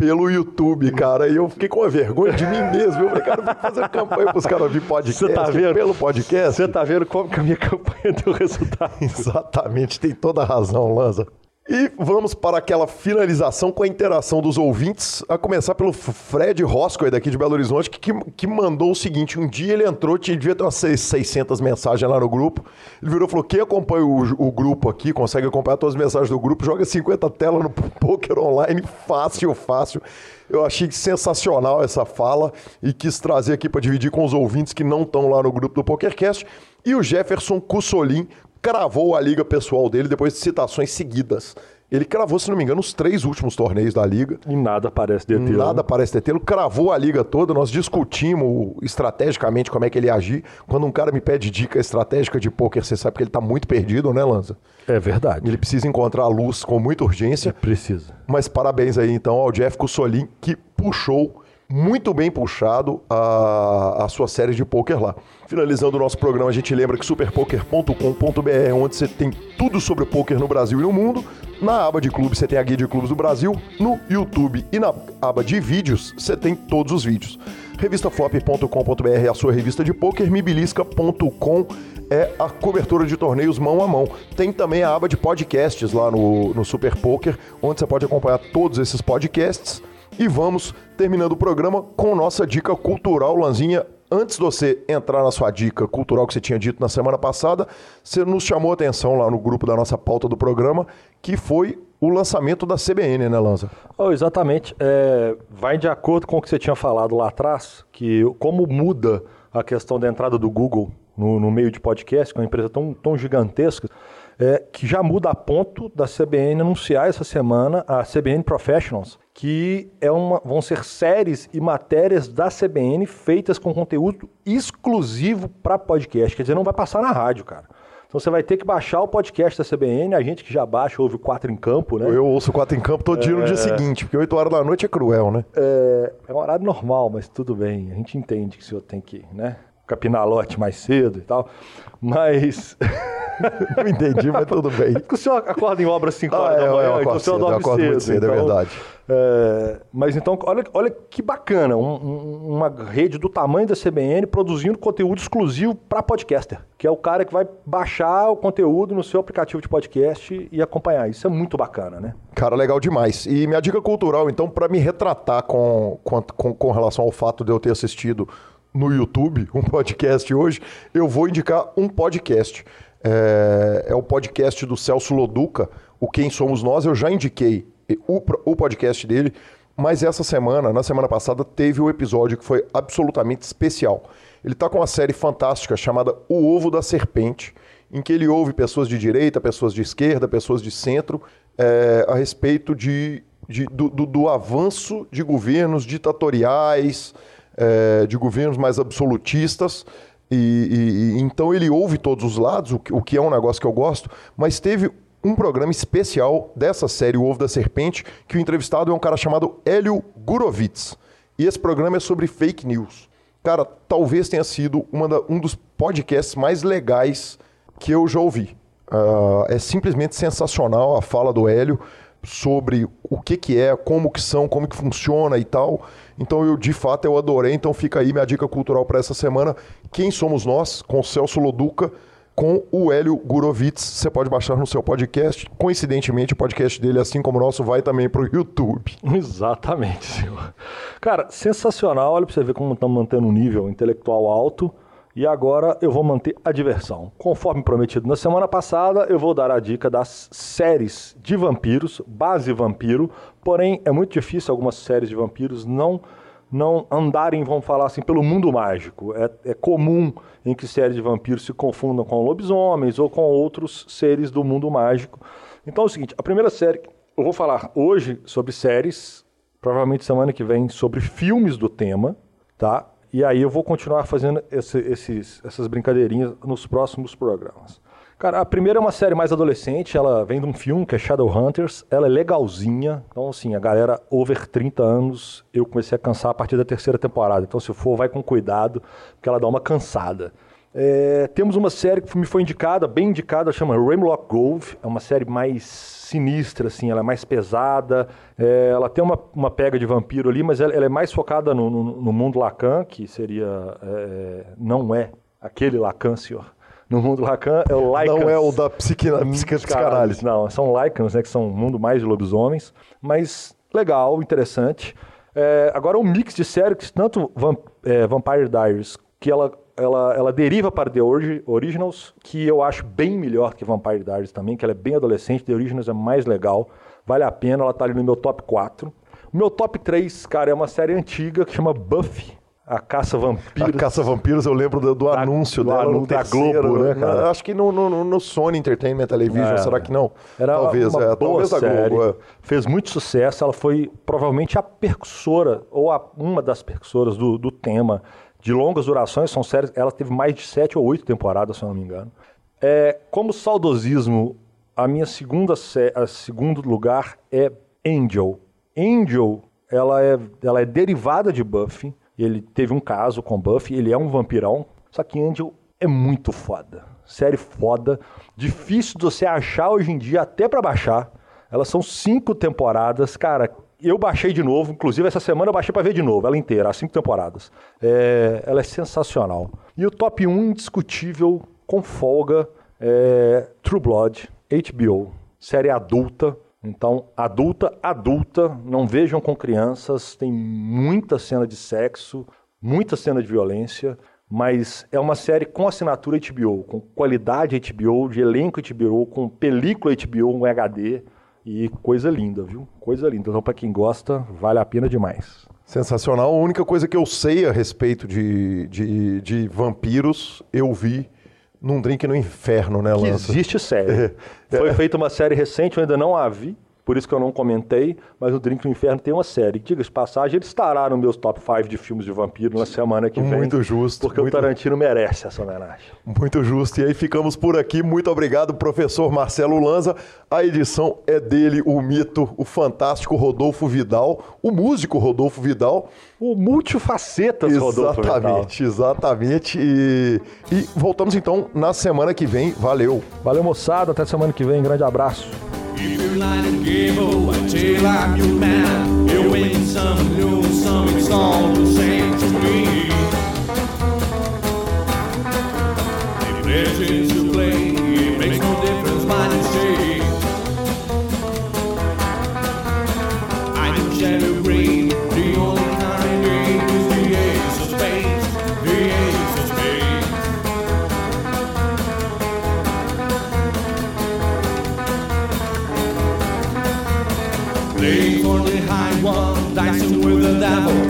pelo YouTube, cara. E eu fiquei com a vergonha de mim mesmo. Eu falei, cara, vou fazer campanha pros caras ouvir podcast. Tá vendo? Pelo podcast. Você tá vendo como que a minha [LAUGHS] campanha deu resultado. Exatamente, tem toda a razão, Lanza. E vamos para aquela finalização com a interação dos ouvintes, a começar pelo Fred Roscoe, daqui de Belo Horizonte, que, que mandou o seguinte: um dia ele entrou, tinha, devia ter umas 600 mensagens lá no grupo. Ele virou e falou: quem acompanha o, o grupo aqui, consegue acompanhar todas as mensagens do grupo, joga 50 telas no [LAUGHS] poker online, fácil, fácil. Eu achei sensacional essa fala e quis trazer aqui para dividir com os ouvintes que não estão lá no grupo do PokerCast. E o Jefferson Cussolin cravou a liga pessoal dele depois de citações seguidas. Ele cravou, se não me engano, os três últimos torneios da liga. E nada parece detê-lo. Nada parece detê-lo. Cravou a liga toda. Nós discutimos estrategicamente como é que ele agir. Quando um cara me pede dica estratégica de pôquer, você sabe que ele está muito perdido, né, Lanza? É verdade. Ele precisa encontrar a luz com muita urgência. Precisa. Mas parabéns aí, então, ao Jeff Cussolin, que puxou muito bem puxado a, a sua série de poker lá. Finalizando o nosso programa, a gente lembra que superpoker.com.br é onde você tem tudo sobre poker no Brasil e no mundo. Na aba de clubes você tem a guia de clubes do Brasil. No YouTube e na aba de vídeos você tem todos os vídeos. Revistaflop.com.br é a sua revista de poker, mibilisca.com é a cobertura de torneios mão a mão. Tem também a aba de podcasts lá no, no Super Poker, onde você pode acompanhar todos esses podcasts. E vamos terminando o programa com nossa dica cultural, Lanzinha. Antes de você entrar na sua dica cultural que você tinha dito na semana passada, você nos chamou a atenção lá no grupo da nossa pauta do programa, que foi o lançamento da CBN, né, Lanza? Oh, exatamente. É, vai de acordo com o que você tinha falado lá atrás, que como muda a questão da entrada do Google no, no meio de podcast, que é uma empresa tão, tão gigantesca, é, que já muda a ponto da CBN anunciar essa semana a CBN Professionals, que é uma, vão ser séries e matérias da CBN feitas com conteúdo exclusivo para podcast. Quer dizer, não vai passar na rádio, cara. Então você vai ter que baixar o podcast da CBN, a gente que já baixa, ouve o 4 em campo, né? Eu ouço o 4 em campo todo dia no dia seguinte, porque 8 horas da noite é cruel, né? É, é um horário normal, mas tudo bem. A gente entende que o senhor tem que, né? Capinar lote mais cedo e tal. Mas. [LAUGHS] Não entendi, mas tudo bem. É porque o senhor acorda em obra às 5 horas Ah, é, da manhã, eu então o senhor cedo, eu dorme acordo muito cedo. cedo, é então, verdade. é, mas então, olha, olha que bacana, um- um- uma rede do tamanho da CBN produzindo conteúdo exclusivo para podcaster, que é o cara que vai baixar o conteúdo no seu aplicativo de podcast e acompanhar. Isso é muito bacana, né? Cara, legal demais. E minha dica cultural, então, para me retratar com, com, com relação ao fato de eu ter assistido no YouTube um podcast hoje, eu vou indicar um podcast. É, é o podcast do Celso Loduca, o Quem Somos Nós. Eu já indiquei o, o podcast dele, mas essa semana, na semana passada, teve um episódio que foi absolutamente especial. Ele está com uma série fantástica chamada O Ovo da Serpente, em que ele ouve pessoas de direita, pessoas de esquerda, pessoas de centro, é, a respeito de, de- do, do- do avanço de governos ditatoriais, é, de governos mais absolutistas. E, e- então ele ouve todos os lados, o que, o que é um negócio que eu gosto, mas teve um programa especial dessa série, O Ovo da Serpente, que o entrevistado é um cara chamado Hélio Gurovitz. E esse programa é sobre fake news. Cara, talvez tenha sido da- um dos podcasts mais legais que eu já ouvi. Ah, é simplesmente sensacional a fala do Hélio sobre o que, que é, como que são, como que funciona e tal. Então eu de fato eu adorei, então fica aí minha dica cultural para essa semana. Quem somos nós? Com Celso Loduca, com o Hélio Gurovitz. Você pode baixar no seu podcast. Coincidentemente, o podcast dele, assim como o nosso, vai também para o YouTube. [LAUGHS] Exatamente, senhor. Cara, sensacional. Olha pra você ver como estamos mantendo um nível intelectual alto. E agora eu vou manter a diversão. Conforme prometido na semana passada, eu vou dar a dica das séries de vampiros, base vampiro. Porém, é muito difícil algumas séries de vampiros não não andarem, vamos falar assim, pelo mundo mágico. É, é comum em que séries de vampiros se confundam com lobisomens ou com outros seres do mundo mágico. Então é o seguinte, a primeira série, eu vou falar hoje sobre séries, provavelmente semana que vem sobre filmes do tema, tá? E aí eu vou continuar fazendo esse- esses, essas brincadeirinhas nos próximos programas. Cara, a primeira é uma série mais adolescente, ela vem de um filme que é Shadowhunters, ela é legalzinha, então assim, a galera over 30 anos, eu comecei a cansar a partir da terceira temporada, então se for, vai com cuidado, porque ela dá uma cansada. É, temos uma série que me foi indicada, bem indicada, chama Rainlock Grove, é uma série mais sinistra, assim, ela é mais pesada, é, ela tem uma, uma pega de vampiro ali, mas ela, ela é mais focada no, no- no mundo Lacan, que seria, é, não é aquele Lacan, senhor. No mundo Lacan é o Lycans. Não é o da psiqui- psicanálise. Não, são Lycans, né, que são um mundo mais de lobisomens, mas legal, interessante. É, agora um mix de séries, que tanto Vam- é, Vampire Diaries, que ela, ela, ela deriva para The Origi- Originals, que eu acho bem melhor que Vampire Diaries também, que ela é bem adolescente, The Originals é mais legal, vale a pena, ela tá ali no meu top 4. O meu top 3, cara, é uma série antiga que chama Buffy, a Caça A Vampiros. Caça Vampiros, eu lembro do, do Da- anúncio do dela no anúncio da terceiro, Globo, né, na- cara? Acho que no, no- no Sony Entertainment Television, É. será que não? Era talvez, uma é, boa talvez a série, Globo. é. fez muito sucesso. Ela foi provavelmente a percussora, ou a- uma das percussoras do, do tema de longas durações. São séries, ela teve mais de sete ou oito temporadas, se eu não me engano. É, como saudosismo, a minha segunda a segundo lugar é Angel. Angel, ela é, ela é derivada de Buffy. Ele teve um caso com Buffy, ele é um vampirão. Só que Angel é muito foda. Série foda. Difícil de você achar hoje em dia, até pra baixar. Elas são cinco temporadas, cara. Eu baixei de novo, inclusive essa semana eu baixei para ver de novo, ela inteira, as cinco temporadas. É, ela é sensacional. E o top 1 indiscutível, com folga, é True Blood, HBO, série adulta. Então, adulta, adulta, não vejam com crianças, tem muita cena de sexo, muita cena de violência, mas é uma série com assinatura HBO, com qualidade HBO, de elenco HBO, com película HBO, um HD. E coisa linda, viu? Coisa linda. Então, para quem gosta, vale a pena demais. Sensacional. A única coisa que eu sei a respeito de, de, de vampiros, eu vi num drink no inferno, né, Lança? existe série. [LAUGHS] É. Foi feita uma série recente, eu ainda não a vi por isso que eu não comentei, mas o Drink no Inferno tem uma série. Diga-se passagem, ele estará no meus top 5 de filmes de vampiro na semana que vem. Muito justo. Porque muito... o Tarantino merece essa homenagem. Muito justo. E aí ficamos por aqui. Muito obrigado, professor Marcelo Lanza. A edição é dele, o mito, o fantástico Rodolfo Vidal, o músico Rodolfo Vidal. O multifacetas Rodolfo Vidal. Exatamente, exatamente. E, e voltamos então na semana que vem. Valeu. Valeu, moçada. Até semana que vem. Grande abraço. If you're lying gable, I tell I'm your man. You win some, lose some, it's all the same to me. Legends to play, dicing